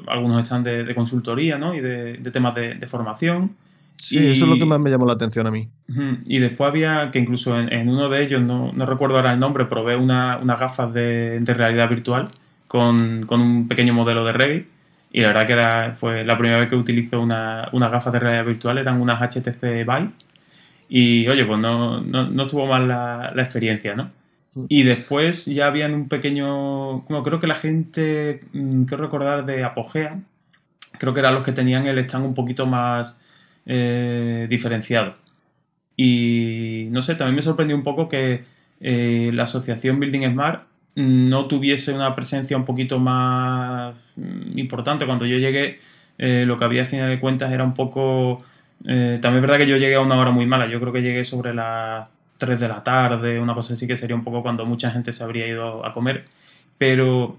algunos stands de, de consultoría, ¿no? Y de, de temas de, de formación. Sí, y- eso es lo que más me llamó la atención a mí. Y después había que incluso en, en uno de ellos, no, no recuerdo ahora el nombre, probé una- unas gafas de, de realidad virtual con, con un pequeño modelo de Revit. Y la verdad que era, fue la primera vez que utilizo una- unas gafas de realidad virtual, eran unas HTC Vive. Y oye, pues no, no, no estuvo mal la, la experiencia, ¿no? Y después ya habían un pequeño, bueno, creo que la gente, mm, quiero recordar de Apogea, creo que eran los que tenían el stand un poquito más eh, diferenciado. Y no sé, también me sorprendió un poco que eh, la asociación Building Smart no tuviese una presencia un poquito más mm, importante. Cuando yo llegué, eh, lo que había a final de cuentas era un poco... eh, también es verdad que yo llegué a una hora muy mala. Yo creo que llegué sobre las 3 de la tarde, una cosa así que sería un poco cuando mucha gente se habría ido a comer. Pero,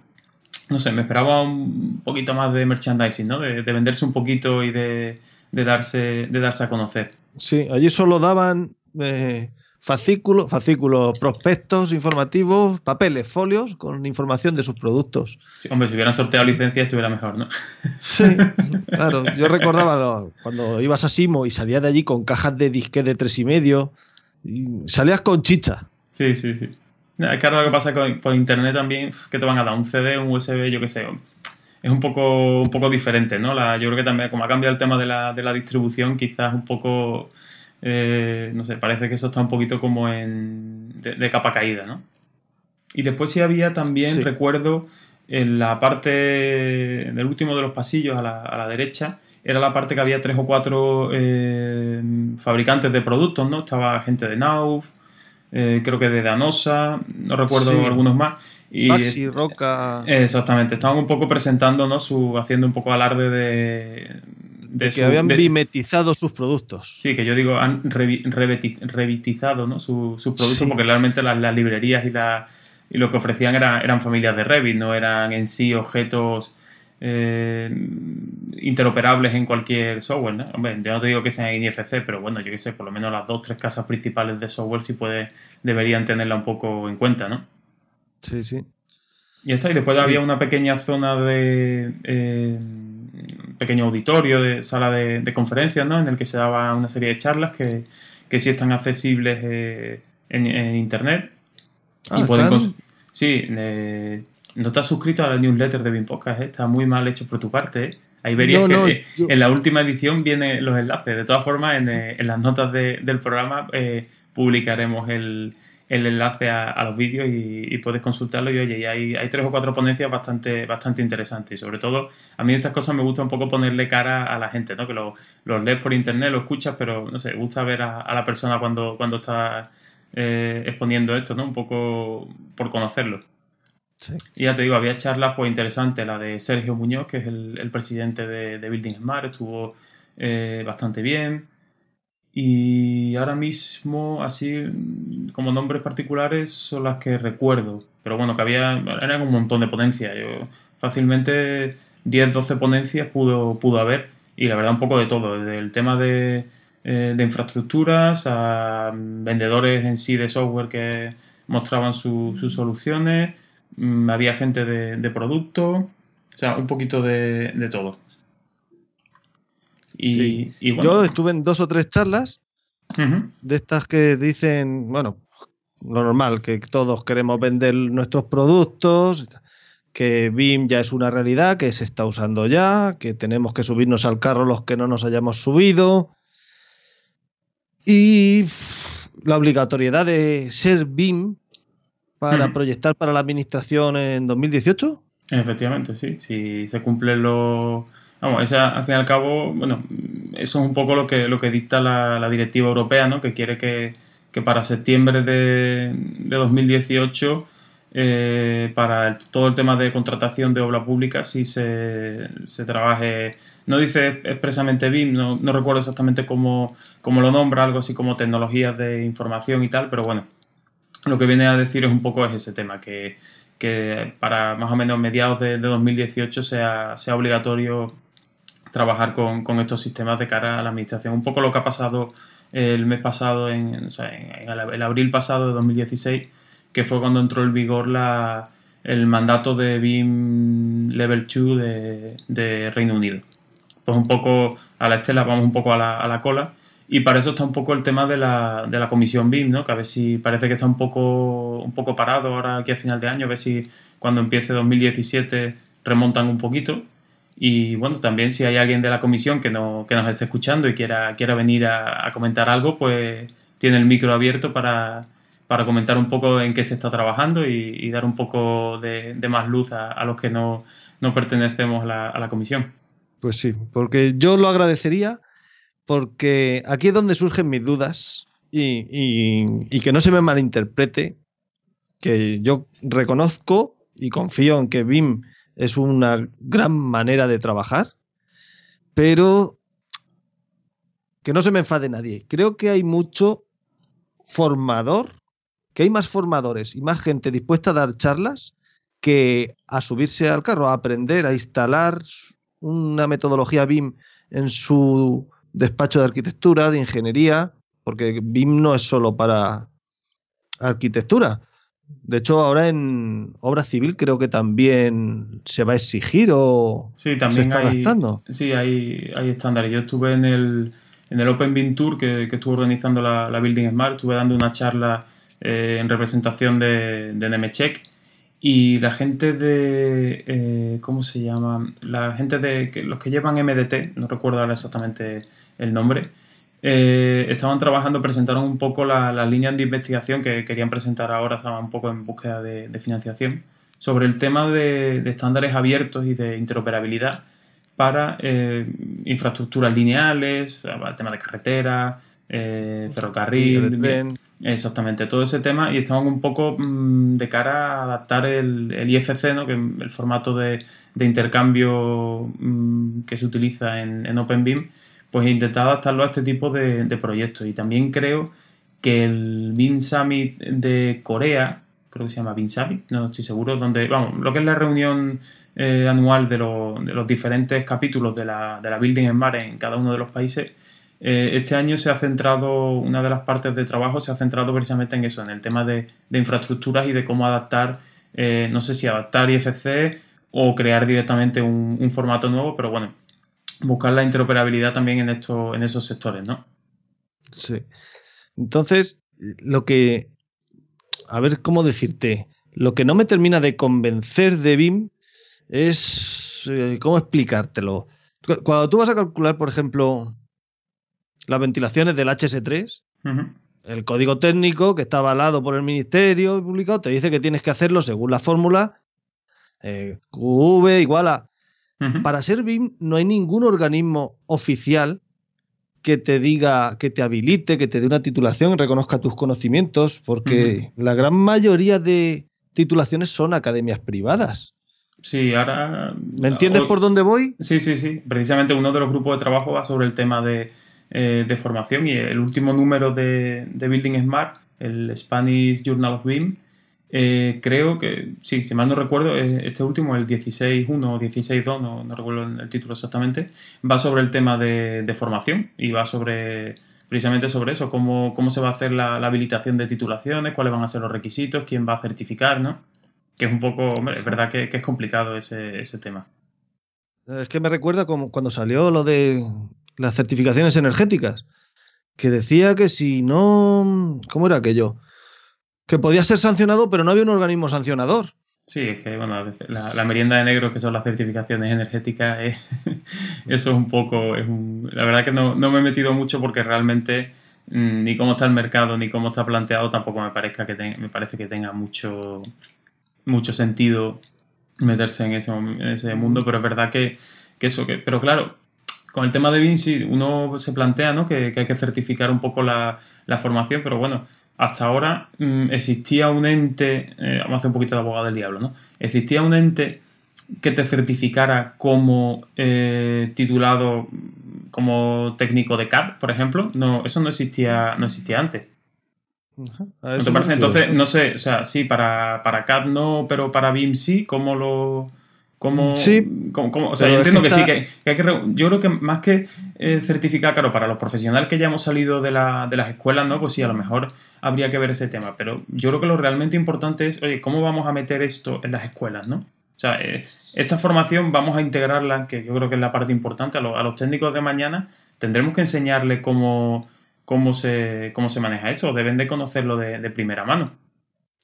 no sé, me esperaba un poquito más de merchandising, ¿no? De, de venderse un poquito y de, de darse, de darse a conocer. Sí, allí solo daban eh, fascículos, fascículos, prospectos informativos, papeles, folios con información de sus productos. Sí, hombre, si hubieran sorteado licencias estuviera mejor, ¿no? Sí, claro. Yo recordaba cuando ibas a Simo y salías de allí con cajas de disque de tres y medio, y salías con chicha. Sí, sí, sí. Es que ahora lo que pasa con, por internet también, que te van a dar un CD, un USB, yo qué sé. Es un poco, un poco diferente, ¿no? La, yo creo que también, como ha cambiado el tema de la, de la distribución, quizás un poco, eh, no sé, parece que eso está un poquito como en, de, de capa caída, ¿no? Y después sí había también, Sí. recuerdo, en la parte del último de los pasillos, a la, a la derecha, era la parte que había tres o cuatro eh, fabricantes de productos, ¿no? Estaba gente de Nauf, eh, creo que de Danosa, no recuerdo Sí. algunos más. Y, Maxi, Roca, Exactamente, estaban un poco presentando, ¿no? Su, haciendo un poco alarde de. De que su- habían de- mimetizado sus productos. Sí, que yo digo, han revi- revitizado ¿no? Su- sus productos Sí. porque realmente las, las librerías y, la- y lo que ofrecían era- eran familias de Revit, no eran en sí objetos eh, interoperables en cualquier software. ¿no? Hombre, yo no te digo que sean en IFC, pero bueno, yo qué sé, por lo menos las dos tres casas principales de software sí puede, deberían tenerla un poco en cuenta, ¿no? Sí, sí. Y está, y después había una pequeña zona de eh, pequeño auditorio, de sala de, de conferencias, ¿no? En el que se daba una serie de charlas que, que sí están accesibles eh, en, en internet. Ah, y pueden cons- Sí, eh, no te has suscrito a la newsletter de Bimpodcast, ¿eh? está muy mal hecho por tu parte. ¿eh? Ahí verías No, que no, eh, yo- en la última edición vienen los enlaces. De todas formas, en, eh, en las notas de- del programa eh, publicaremos el, el enlace a, los vídeos y, puedes consultarlo y oye, y hay, hay, tres o cuatro ponencias bastante, bastante interesantes y sobre todo a mí estas cosas me gusta un poco ponerle cara a la gente, ¿no? Que los lo lees por internet, lo escuchas, pero no sé, gusta ver a, la persona cuando, cuando está eh, exponiendo esto, ¿no? Un poco por conocerlo. Y ya te digo, había charlas pues interesantes, la de Sergio Muñoz, que es el, presidente de, de, Building Smart, estuvo eh, bastante bien. Y ahora mismo, así como nombres particulares, son las que recuerdo. Pero bueno, que había, eran un montón de ponencias. Yo fácilmente 10, 12 ponencias pudo, pudo haber. Y la verdad, un poco de todo. Desde el tema de, eh, de infraestructuras a vendedores en sí de software que mostraban sus soluciones. Mm, había gente de, de producto. O sea, un poquito de, de todo. Y, Yo estuve en dos o tres charlas de estas que dicen, bueno, lo normal, que todos queremos vender nuestros productos, que BIM ya es una realidad, que se está usando ya, que tenemos que subirnos al carro los que no nos hayamos subido. Y la obligatoriedad de ser BIM para proyectar para la administración en 2018. Efectivamente, sí. Si se cumplen los Vamos, esa, al fin y al cabo, bueno, eso es un poco lo que, lo que dicta la, directiva europea, ¿no? Que quiere que, para septiembre de, 2018, eh, para todo el tema de contratación de obra pública, sí se, trabaje, no dice expresamente BIM, no, recuerdo exactamente cómo, lo nombra, algo así como tecnologías de información y tal, pero bueno, lo que viene a decir es un poco es ese tema, que, para más o menos mediados de, de 2018 sea, sea obligatorio trabajar con, estos sistemas de cara a la administración. Un poco lo que ha pasado el mes pasado, en, o sea, el abril pasado de 2016, que fue cuando entró en vigor la, el mandato de BIM Level 2 de, Reino Unido. Pues un poco a la estela, vamos un poco a la, a la cola. Y para eso está un poco el tema de la, de la comisión BIM, ¿no? Que a ver si parece que está un poco, un poco parado ahora aquí a final de año, a ver si cuando empiece 2017 remontan un poquito y bueno, también si hay alguien de la comisión que, no, que nos esté escuchando y quiera, quiera venir a, comentar algo, pues tiene el micro abierto para, comentar un poco en qué se está trabajando y, dar un poco de, más luz a, los que no, pertenecemos a la comisión. Pues sí, porque yo lo agradecería porque aquí es donde surgen mis dudas y, y que no se me malinterprete, que yo reconozco y confío en que BIM es una gran manera de trabajar, pero que no se me enfade nadie. Creo que hay mucho formador, que hay más formadores y más gente dispuesta a dar charlas que a subirse al carro, a aprender, a instalar una metodología BIM en su despacho de arquitectura, de ingeniería, porque BIM no es solo para arquitectura. De hecho, ahora en obra civil creo que también se va a exigir o sí, también se está hay, Sí, hay, hay estándares. Yo estuve en el, en el Open BIM Tour que, que estuvo organizando la, Building Smart, estuve dando una charla eh, en representación de, de Nemecheck y la gente de eh, ¿cómo se llama? La gente de los que llevan MDT, no recuerdo ahora exactamente el nombre, eh, estaban trabajando, presentaron un poco las la líneas de investigación que querían presentar ahora, estaban un poco en búsqueda de, financiación, sobre el tema de, estándares abiertos y de interoperabilidad para eh, infraestructuras lineales, el tema de carretera, eh, ferrocarril, exactamente, todo ese tema, y estaban un poco mm, de cara a adaptar el, IFC, ¿no? que el formato de, intercambio mm, que se utiliza en, en OpenBIM, pues he intentado adaptarlo a este tipo de, proyectos. Y también creo que el BIM Summit de Corea, creo que se llama BIM Summit, no estoy seguro, donde, vamos, lo que es la reunión eh, anual de, los diferentes capítulos de la, de la Building en Mar en cada uno de los países, eh, este año se ha centrado, una de las partes de trabajo se ha centrado precisamente en eso, en el tema de, infraestructuras y de cómo adaptar, eh, no sé si adaptar IFC o crear directamente un formato nuevo, pero bueno, buscar la interoperabilidad también en, esto, en esos sectores, ¿no? Sí. Entonces, lo que, a ver cómo decirte, lo que no me termina de convencer de BIM es, eh, ¿cómo explicártelo? Cuando tú vas a calcular, por ejemplo, las ventilaciones del HS3, el código técnico que está avalado por el ministerio y publicado te dice que tienes que hacerlo según la fórmula eh, QV igual a... Para ser BIM no hay ningún organismo oficial que te diga, que te habilite, que te dé una titulación, reconozca tus conocimientos, porque la gran mayoría de titulaciones son academias privadas. Sí, ahora... ¿Me entiendes por dónde voy? Sí, sí, sí. Precisamente uno de los grupos de trabajo va sobre el tema de, eh, formación y el último número de, de, Building Smart, el Spanish Journal of BIM, eh, creo que, sí, si mal no recuerdo, este último, el 16.1 o 16.2, no, no recuerdo el título exactamente, va sobre el tema de, formación y va sobre precisamente sobre eso, cómo, cómo se va a hacer la, habilitación de titulaciones, cuáles van a ser los requisitos, quién va a certificar, ¿no? Que es un poco, hombre, es verdad que, es complicado ese, ese tema. Es que me recuerda como cuando salió lo de las certificaciones energéticas, que decía que si no, ¿cómo era aquello? Que podía ser sancionado, pero no había un organismo sancionador. Sí, es que bueno, la, merienda de negro, que son las certificaciones energéticas, eso es un poco. Es la verdad que no, me he metido mucho porque realmente mm, ni cómo está el mercado ni cómo está planteado tampoco me, parezca que me parece que tenga mucho, mucho sentido meterse en ese, ese mundo, pero es verdad que, eso. que Pero claro, con el tema de Vinci uno se plantea ¿no? que, hay que certificar un poco la, la formación, pero bueno hasta ahora mm, existía un ente, eh, vamos a hacer un poquito de abogado del diablo, ¿no? Existía un ente que te certificara como eh, titulado como técnico de CAD, por ejemplo. No, eso no existía, no existía antes. ¿No te parece? Entonces, no sé, o sea, sí, para, para CAD no, pero para BIM sí, ¿cómo lo, como, sí. o sea, yo entiendo que, sí, que, hay que. Yo creo que más que eh, certificar, claro, para los profesionales que ya hemos salido de, la, de las escuelas, ¿no? Pues sí, a lo mejor habría que ver ese tema. Pero yo creo que lo realmente importante es, oye, ¿cómo vamos a meter esto en las escuelas, ¿no? O sea, eh, esta formación vamos a integrarla, que yo creo que es la parte importante, a, los técnicos de mañana tendremos que enseñarles cómo, cómo, se, cómo se maneja esto, deben de conocerlo de primera mano.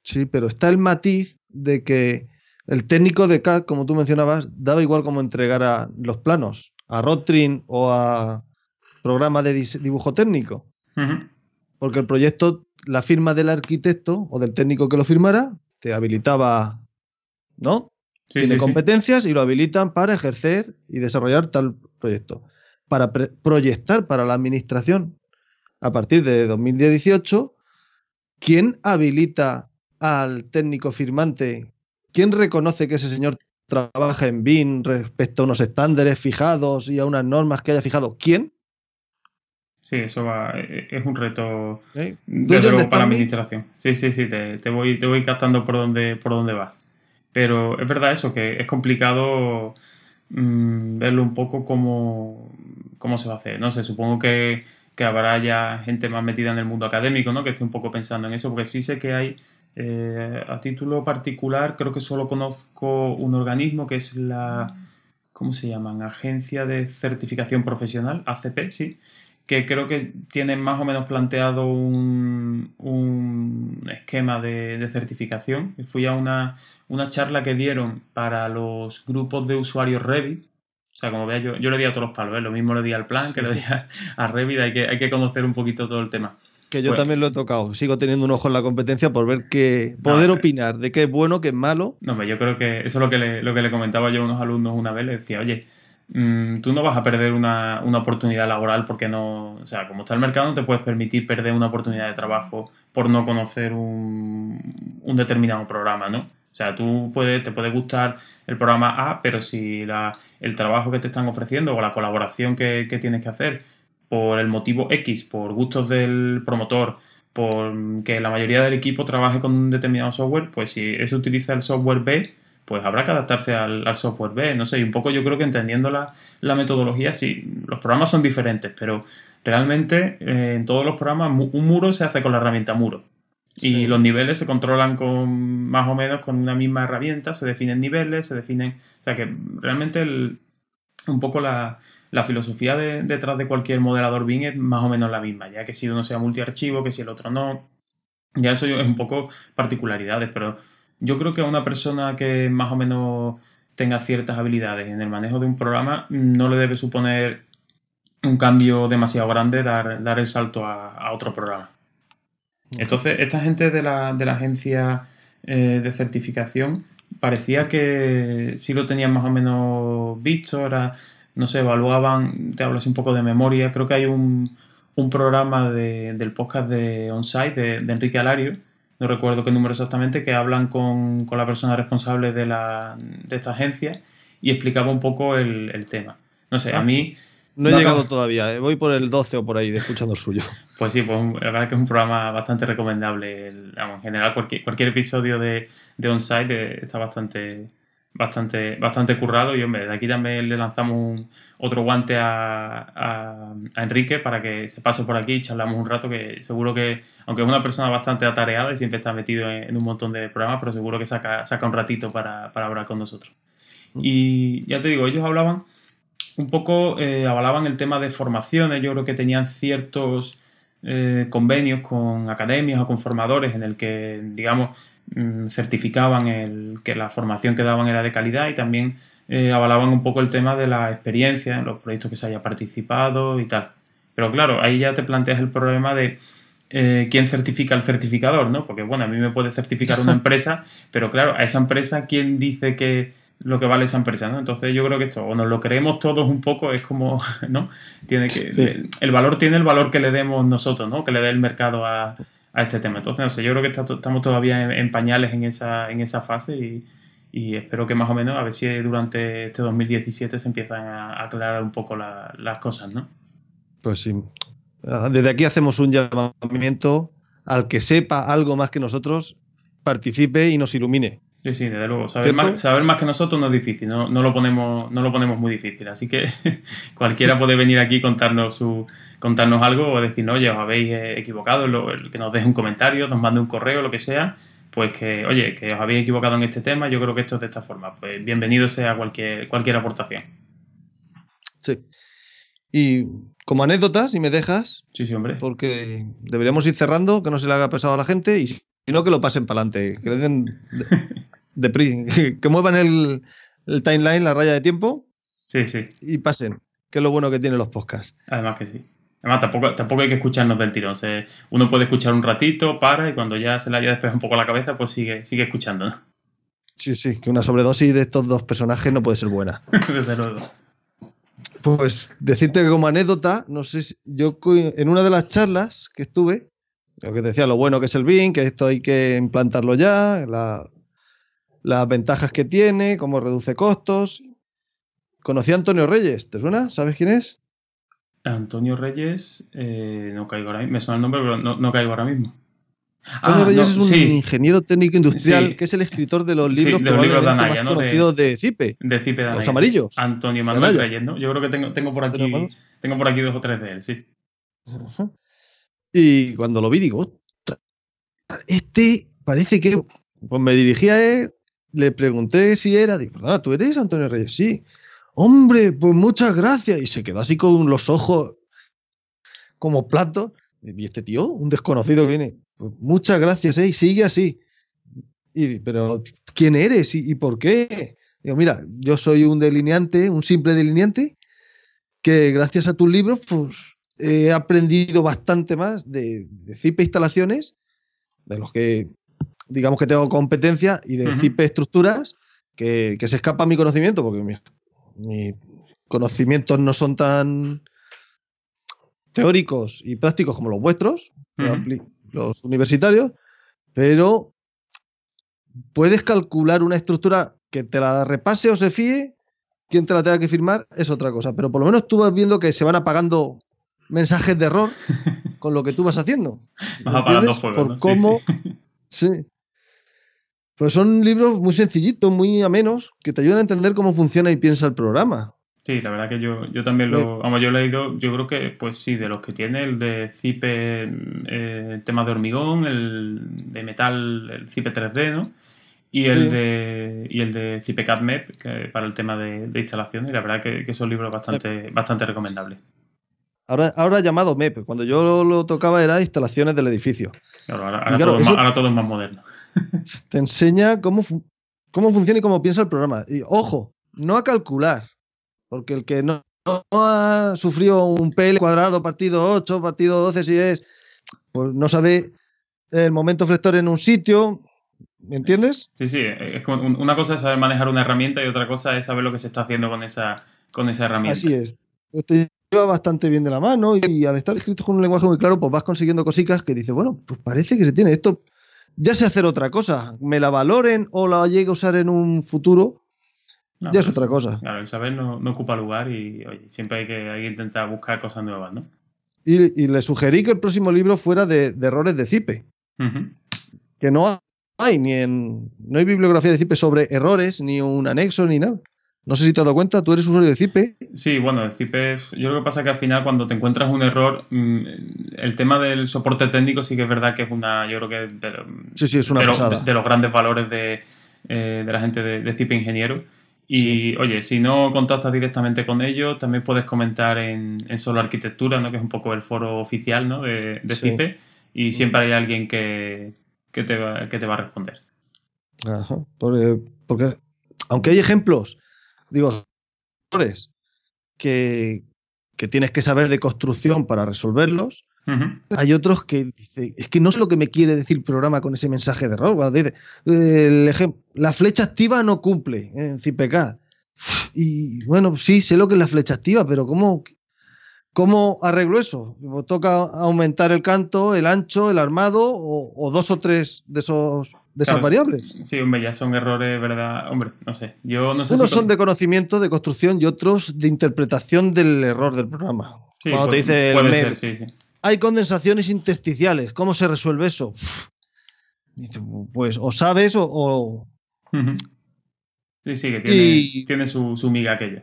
Sí, pero está el matiz de que el técnico de CAD, como tú mencionabas, daba igual como entregara los planos a Rotring o a programa de dibujo técnico. Porque el proyecto, la firma del arquitecto o del técnico que lo firmara, te habilitaba, ¿no? Tiene competencias y lo habilitan para ejercer y desarrollar tal proyecto. Para proyectar para la administración a partir de 2018, ¿quién habilita al técnico firmante ¿quién reconoce que ese señor trabaja en BIM respecto a unos estándares fijados y a unas normas que haya fijado? ¿Quién? Sí, eso va, e, es un reto ¿Eh? para la administración. Sí, sí, sí, te, voy, te voy captando por dónde, por dónde vas. Pero es verdad eso, que es complicado mm, verlo un poco como cómo se va a hacer. No sé, supongo que, que habrá ya gente más metida en el mundo académico, ¿no? Que esté un poco pensando en eso, porque sí sé que hay eh, a título particular, creo que solo conozco un organismo que es la, ¿cómo se llaman? Agencia de Certificación Profesional, ACP, sí, que creo que tienen más o menos planteado un, esquema de, certificación. Fui a una, charla que dieron para los grupos de usuarios Revit. O sea, como veas, yo, yo le di a todos los palos, ¿eh? lo mismo le di al plan que le di a, a Revit, hay que, hay que conocer un poquito todo el tema. Que yo también lo he tocado. Sigo teniendo un ojo en la competencia por ver qué. poder opinar de qué es bueno, qué es malo. No, yo creo que eso es lo que le, lo que le comentaba yo a unos alumnos una vez. Le decía, oye, mm, tú no vas a perder una, oportunidad laboral porque no. O sea, como está el mercado, no te puedes permitir perder una oportunidad de trabajo por no conocer un, determinado programa, ¿no? O sea, tú puedes, te puede gustar el programa A, pero si la, el trabajo que te están ofreciendo o la colaboración que, que tienes que hacer por el motivo X, por gustos del promotor, por que la mayoría del equipo trabaje con un determinado software, pues si se utiliza el software B, pues habrá que adaptarse al, software B. No sé, y un poco yo creo que entendiendo la, metodología, sí, los programas son diferentes, pero realmente eh, en todos los programas un muro se hace con la herramienta muro. Y los niveles se controlan con más o menos con una misma herramienta, se definen niveles, se definen. O sea que realmente un poco la, la filosofía detrás de cualquier modelador BIM es más o menos la misma, ya que si uno sea multiarchivo, que si el otro no. Ya eso es un poco particularidades, pero yo creo que a una persona que más o menos tenga ciertas habilidades en el manejo de un programa no le debe suponer un cambio demasiado grande dar, dar el salto a, otro programa. Entonces, esta gente de la, de la agencia eh, de certificación parecía que sí lo tenían más o menos visto, ahora, no sé, evaluaban, te hablas un poco de memoria, creo que hay un, un programa de, del podcast de Onsite de, de, Enrique Alario, no recuerdo qué número exactamente, que hablan con, con la persona responsable de, la, de esta agencia y explicaba un poco el, el tema. No sé, a ah. mí no he llegado todavía, eh. voy por el 12 o por ahí, de escuchando el suyo. Pues sí, pues la verdad es que es un programa bastante recomendable. en general, cualquier, cualquier episodio de, de On-Site eh, está bastante, bastante, bastante currado. Y hombre, de aquí también le lanzamos otro guante a, a, Enrique para que se pase por aquí y charlamos un rato. Que seguro que, aunque es una persona bastante atareada y siempre está metido en, un montón de programas, pero seguro que saca, saca un ratito para, para hablar con nosotros. Mm. Y ya te digo, ellos hablaban un poco eh, avalaban el tema de formaciones. Yo creo que tenían ciertos eh, convenios con academias o con formadores en el que, digamos, certificaban el, que la formación que daban era de calidad y también eh, avalaban un poco el tema de la experiencia en los proyectos que se haya participado y tal. Pero claro, ahí ya te planteas el problema de quién certifica el certificador, ¿no? Porque, bueno, a mí me puede certificar una empresa, pero claro, a esa empresa, ¿quién dice que lo que vale esa empresa, ¿no? Entonces yo creo que esto, o nos lo creemos todos un poco, es como, ¿no? Tiene que, el, valor tiene el valor que le demos nosotros, ¿no? Que le dé el mercado a, este tema. Entonces, no sé, yo creo que estamos todavía en, pañales en esa, en esa fase y, espero que más o menos, a ver si durante este 2017 se empiezan a aclarar un poco las cosas, ¿no? Pues sí. Desde aquí hacemos un llamamiento al que sepa algo más que nosotros, participe y nos ilumine. Sí, sí, desde luego. Saber más, saber más, que nosotros no es difícil, no, no, lo ponemos, no lo ponemos muy difícil. Así que cualquiera puede venir aquí contarnos su, contarnos algo o decir, oye, os habéis eh, equivocado, que nos deje un comentario, nos mande un correo, lo que sea, pues que, oye, que os habéis equivocado en este tema, yo creo que esto es de esta forma. Pues bienvenido sea cualquier, cualquier aportación. Sí. Y como anécdota, si me dejas. Sí, sí, hombre. Porque deberíamos ir cerrando, que no se le haga pesado a la gente y sino que lo pasen para adelante, que den de, que, muevan el, timeline, la raya de tiempo. Sí, sí. Y pasen, que es lo bueno que tienen los podcasts. Además que sí. Además, tampoco, tampoco hay que escucharnos del tirón. uno puede escuchar un ratito, para y cuando ya se le haya despejado un poco la cabeza, pues sigue, sigue escuchando. Sí, sí, que una sobredosis de estos dos personajes no puede ser buena. Desde luego. Pues decirte que como anécdota, no sé si yo en una de las charlas que estuve, lo que te decía, lo bueno que es el BIM, que esto hay que implantarlo ya, las ventajas que tiene, cómo reduce costos. Conocí a Antonio Reyes, ¿te suena? ¿Sabes quién es? Antonio Reyes, eh, no caigo ahora mismo, me suena el nombre, pero no, caigo ahora mismo. Antonio ah, Reyes es un ingeniero técnico industrial que es el escritor de los libros, de los más conocidos de, CIPE. De CIPE Los amarillos. Antonio Manuel Reyes, ¿no? Yo creo que tengo, tengo, por aquí, tengo por aquí dos o tres de él, sí. Y cuando lo vi, digo, este parece que. Pues me dirigí a él, le pregunté si era. Digo, ¿tú eres Antonio Reyes? Sí. Hombre, pues muchas gracias. Y se quedó así con los ojos como platos. Y este tío, un desconocido viene. Pues muchas gracias, ¿eh? Y sigue así. Y, pero, ¿quién eres y, y por qué? Digo, mira, yo soy un delineante, un simple delineante, que gracias a tus libros, pues he aprendido bastante más de, de CIPE instalaciones, de los que digamos que tengo competencia, y de CIPE estructuras, que, se escapa mi conocimiento, porque mis, conocimientos no son tan teóricos y prácticos como los vuestros, los universitarios, pero puedes calcular una estructura que te la repase o se fíe, quien te la tenga que firmar es otra cosa, pero por lo menos tú vas viendo que se van apagando mensajes de error con lo que tú vas haciendo. Vas Por cómo. Sí. Pues son libros muy sencillitos, muy amenos, que te ayudan a entender cómo funciona y piensa el programa. Sí, la verdad que yo, yo también lo. Eh. Vamos, yo he leído, yo creo que, pues sí, de los que tiene, el de Cipe, eh, tema de hormigón, el de metal, el Cipe 3D, ¿no? Y el de y el de CipeCAD que, para el tema de, instalación. Y la verdad que, que son libros bastante, bastante recomendables. Ahora, ahora llamado MEP. Cuando yo lo tocaba era instalaciones del edificio. ahora, todo, es más moderno. Te enseña cómo, cómo funciona y cómo piensa el programa. Y ojo, no a calcular. Porque el que no, ha sufrido un PL cuadrado partido 8, partido 12, si es, pues no sabe el momento flector en un sitio. ¿Me entiendes? Sí, sí. Es como una cosa es saber manejar una herramienta y otra cosa es saber lo que se está haciendo con esa, con esa herramienta. Así es. Lleva bastante bien de la mano y, al estar escrito con un lenguaje muy claro, pues vas consiguiendo cositas que dices, bueno, pues parece que se tiene esto. Ya sé hacer otra cosa. Me la valoren o la llegue a usar en un futuro. ya es otra cosa. Claro, el saber no, ocupa lugar y siempre hay que, hay que intentar buscar cosas nuevas, ¿no? Y, le sugerí que el próximo libro fuera de, errores de CIPE. Que no hay ni en. No hay bibliografía de CIPE sobre errores, ni un anexo, ni nada. No sé si te has dado cuenta, tú eres usuario de CIPE. Sí, bueno, el CIPE, yo lo que pasa es que al final cuando te encuentras un error, mm, el tema del soporte técnico sí que es verdad que es una, yo creo que de, sí, sí, es una de, los grandes valores de, eh, la gente de, CIPE Ingeniero. Y oye, si no contactas directamente con ellos, también puedes comentar en, Solo Arquitectura, ¿no? que es un poco el foro oficial ¿no? de, CIPE, y siempre hay alguien que, te, va, que te va a responder. Ajá, porque, porque aunque hay ejemplos digo, que, que tienes que saber de construcción para resolverlos. Hay otros que dicen, es que no sé lo que me quiere decir el programa con ese mensaje de error. Dice, el ejemplo, la flecha activa no cumple en CPK. Y bueno, sí, sé lo que es la flecha activa, pero ¿cómo, cómo arreglo eso? ¿Toca aumentar el canto, el ancho, el armado o dos o tres de esos de esas variables. Sí, hombre, ya son errores, ¿verdad? Hombre, no sé. Yo no sé Unos son de conocimiento, de construcción y otros de interpretación del error del programa. Sí, Cuando te dice puede ser, sí, sí. Hay condensaciones intersticiales. ¿Cómo se resuelve eso? pues o sabes o. Sí, sí, que tiene, su, miga aquella.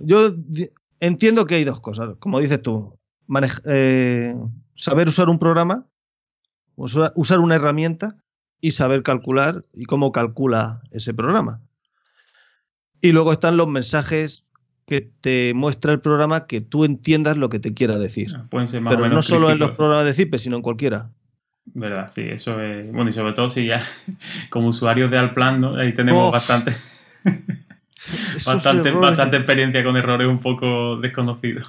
Yo entiendo que hay dos cosas. Como dices tú, eh, saber usar un programa, usar una herramienta y saber calcular y cómo calcula ese programa. Y luego están los mensajes que te muestra el programa que tú entiendas lo que te quiera decir. Ah, pueden ser más Pero no solo en los programas de CIPE, sino en cualquiera. Verdad, sí, eso es. Bueno, y sobre todo si ya como usuarios de Alplan, ¿no? Ahí tenemos bastante. bastante, bastante experiencia con errores un poco desconocidos.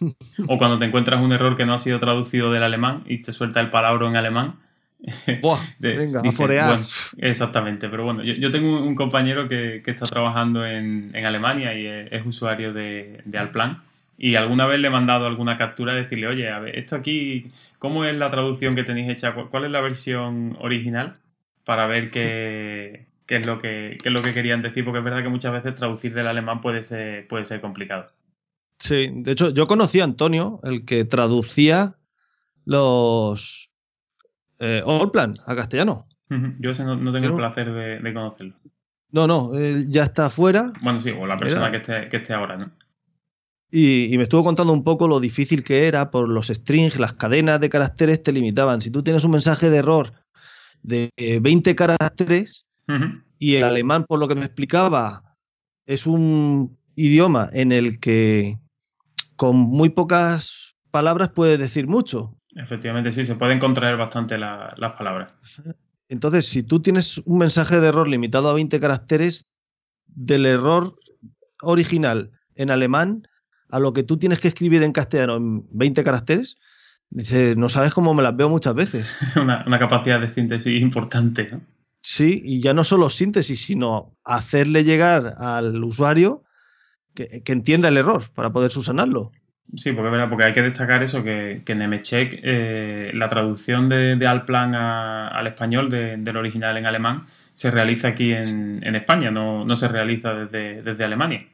o cuando te encuentras un error que no ha sido traducido del alemán y te suelta el palabra en alemán venga, a forear. exactamente, pero bueno, yo, tengo un, compañero que, está trabajando en, Alemania y es, usuario de, Alplan. Y alguna vez le he mandado alguna captura a decirle, oye, a ver, esto aquí, ¿cómo es la traducción que tenéis hecha? ¿Cuál es la versión original? Para ver qué, es, lo que, es lo que querían decir, porque es verdad que muchas veces traducir del alemán puede ser, puede ser complicado. Sí, de hecho, yo conocí a Antonio, el que traducía los, eh, Allplan a castellano. Yo no, tengo el placer de, conocerlo. No, no, ya está afuera. Bueno, sí, o la persona que, esté, ahora, ¿no? Y, me estuvo contando un poco lo difícil que era por los strings, las cadenas de caracteres te limitaban. Si tú tienes un mensaje de error de 20 caracteres y el alemán, por lo que me explicaba, es un idioma en el que con muy pocas palabras puedes decir mucho. Efectivamente, sí, se pueden contraer bastante las palabras. Entonces, si tú tienes un mensaje de error limitado a 20 caracteres, del error original en alemán a lo que tú tienes que escribir en castellano en 20 caracteres, dices, no sabes cómo me las veo muchas veces. una, capacidad de síntesis importante, ¿no? Sí, y ya no solo síntesis, sino hacerle llegar al usuario que, que entienda el error para poder subsanarlo. Sí, porque, verdad, porque hay que destacar eso, que, que Nemetschek, eh, la traducción de, de Alplan al español del original en alemán, se realiza aquí en, España, no, se realiza desde, Alemania.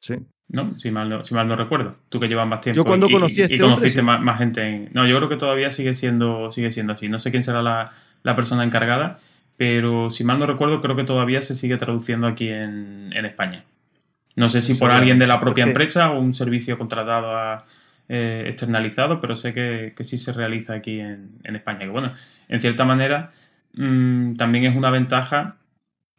Sí. ¿No? Si mal no, si mal no recuerdo. Tú que llevas más tiempo. Yo cuando conocí y, este conociste más, gente en... No, yo creo que todavía sigue siendo, sigue siendo así. No sé quién será la, la persona encargada, pero si mal no recuerdo, creo que todavía se sigue traduciendo aquí en, en España. No sé si por alguien de la propia empresa o un servicio contratado a, eh, externalizado, pero sé que, sí se realiza aquí en, España. Que bueno, en cierta manera mm, también es una ventaja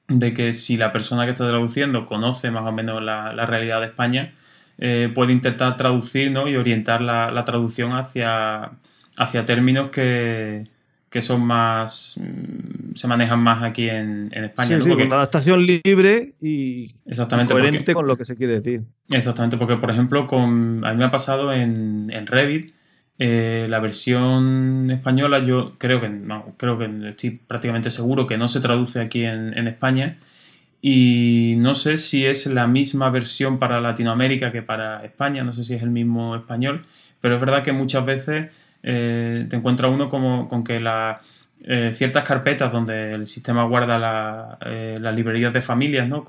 de que si la persona que está traduciendo conoce más o menos la, realidad de España, eh, puede intentar traducir y orientar la, traducción hacia, hacia términos que, que son más mm, se manejan más aquí en, España. Sí, con adaptación libre y exactamente coherente con lo que se quiere decir. Exactamente, porque por ejemplo, con, a mí me ha pasado en, Revit Eh, la versión española yo creo que, creo que estoy prácticamente seguro que no se traduce aquí en, España y no sé si es la misma versión para Latinoamérica que para España, no sé si es el mismo español, pero es verdad que muchas veces eh, te encuentra uno como con que la, eh, ciertas carpetas donde el sistema guarda las librerías de familias ¿no?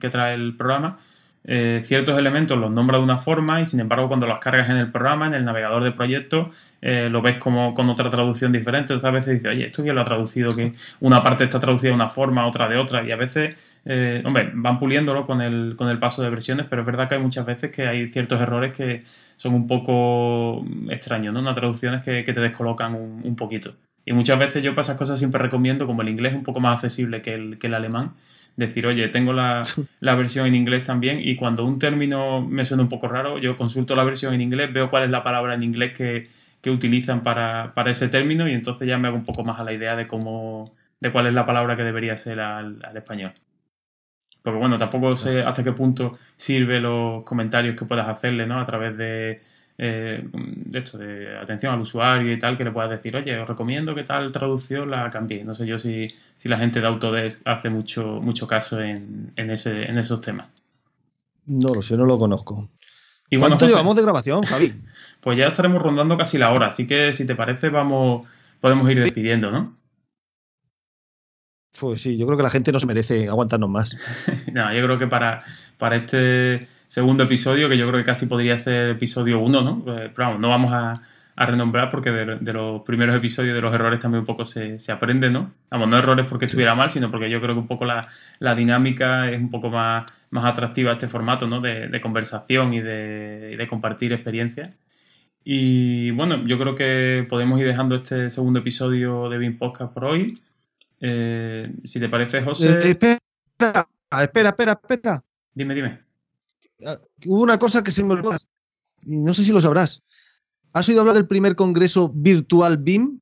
que trae el programa, eh, ciertos elementos los nombra de una forma y sin embargo cuando los cargas en el programa, en el navegador de proyecto, eh, lo ves como con otra traducción diferente. A veces dices, oye, esto ya lo ha traducido, que una parte está traducida de una forma, otra de otra, y a veces, eh, hombre, van puliéndolo con el, con el paso de versiones, pero es verdad que hay muchas veces que hay ciertos errores que son un poco extraños, ¿no? Unas traducciones que, te descolocan un, poquito. Y muchas veces yo para esas cosas siempre recomiendo, como el inglés es un poco más accesible que el, que el alemán, decir, oye, tengo la, versión en inglés también y cuando un término me suena un poco raro, yo consulto la versión en inglés, veo cuál es la palabra en inglés que, utilizan para, ese término y entonces ya me hago un poco más a la idea de cómo, de cuál es la palabra que debería ser al, español. Porque bueno, tampoco sé hasta qué punto sirve los comentarios que puedas hacerle, ¿no? A través de, eh, de esto, de atención al usuario y tal, que le puedas decir, oye, os recomiendo que tal traducción la cambie. No sé yo si, si la gente de Autodesk hace mucho, mucho caso en, en, ese, en esos temas. No lo sé, no lo conozco. Y ¿Cuánto llevamos de grabación, Javi? Pues ya estaremos rondando casi la hora, así que si te parece, vamos, podemos ir despidiendo, ¿no? Pues sí, yo creo que la gente no se merece aguantarnos más. no, yo creo que para, para este segundo episodio, que yo creo que casi podría ser episodio uno, ¿no? Eh, pero vamos, no vamos a, renombrar porque de, los primeros episodios de los errores también un poco se, aprende, ¿no? Vamos, no errores porque estuviera mal, sino porque yo creo que un poco la, dinámica es un poco más, más atractiva este formato, ¿no? De, conversación y de, compartir experiencias. Y bueno, yo creo que podemos ir dejando este segundo episodio de BIM Podcast por hoy. Eh, si te parece, José. Eh, espera, espera, espera, espera. Dime, dime. Ah, hubo una cosa que se me olvidó, y no sé si lo sabrás. ¿Has oído hablar del primer congreso virtual BIM?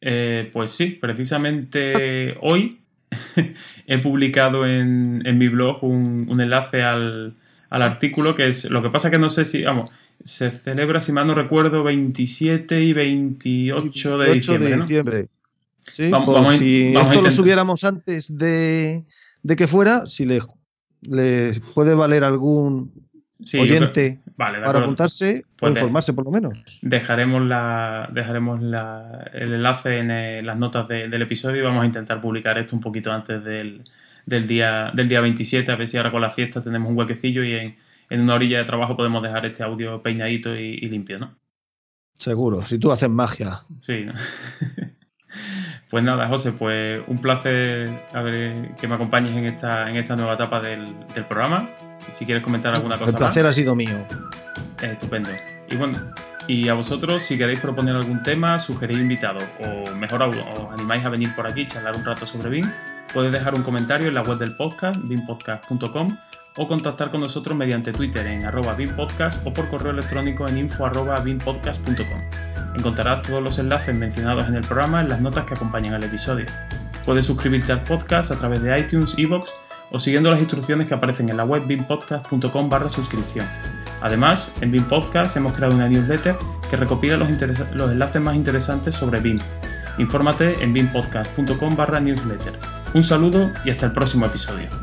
Eh, pues sí, precisamente hoy he publicado en, mi blog un, enlace al, artículo que es lo que pasa que no sé si vamos se celebra si mal no recuerdo 27 y 28 de diciembre, de diciembre. Sí, vamos, si esto lo subiéramos antes de, de que fuera si les les puede valer algún oyente para apuntarse o pues informarse por lo menos. Dejaremos la, dejaremos el enlace en eh, las notas del episodio y vamos a intentar publicar esto un poquito antes del, día, del día 27, a ver si ahora con la fiesta tenemos un huequecillo y en, una orilla de trabajo podemos dejar este audio peinadito y, y limpio, ¿no? Seguro, si tú haces magia. Sí, ¿no? Pues nada, José, pues un placer que me acompañes en esta, en esta nueva etapa del, programa. Si quieres comentar alguna cosa. El placer ha sido mío. estupendo. Y bueno, y a vosotros, si queréis proponer algún tema, sugerir invitados o mejor aún, os animáis a venir por aquí, charlar un rato sobre BIM, podéis dejar un comentario en la web del podcast, bimpodcast.com o contactar con nosotros mediante Twitter en arroba bimpodcast o por correo electrónico en info arroba Encontrarás todos los enlaces mencionados en el programa en las notas que acompañan al episodio. Puedes suscribirte al podcast a través de iTunes, Evox o siguiendo las instrucciones que aparecen en la web bimpodcast.com barra suscripción. Además, en BIM Podcast hemos creado una newsletter que recopila los, los enlaces más interesantes sobre BIM. Infórmate en bimpodcast.com barra newsletter. Un saludo y hasta el próximo episodio.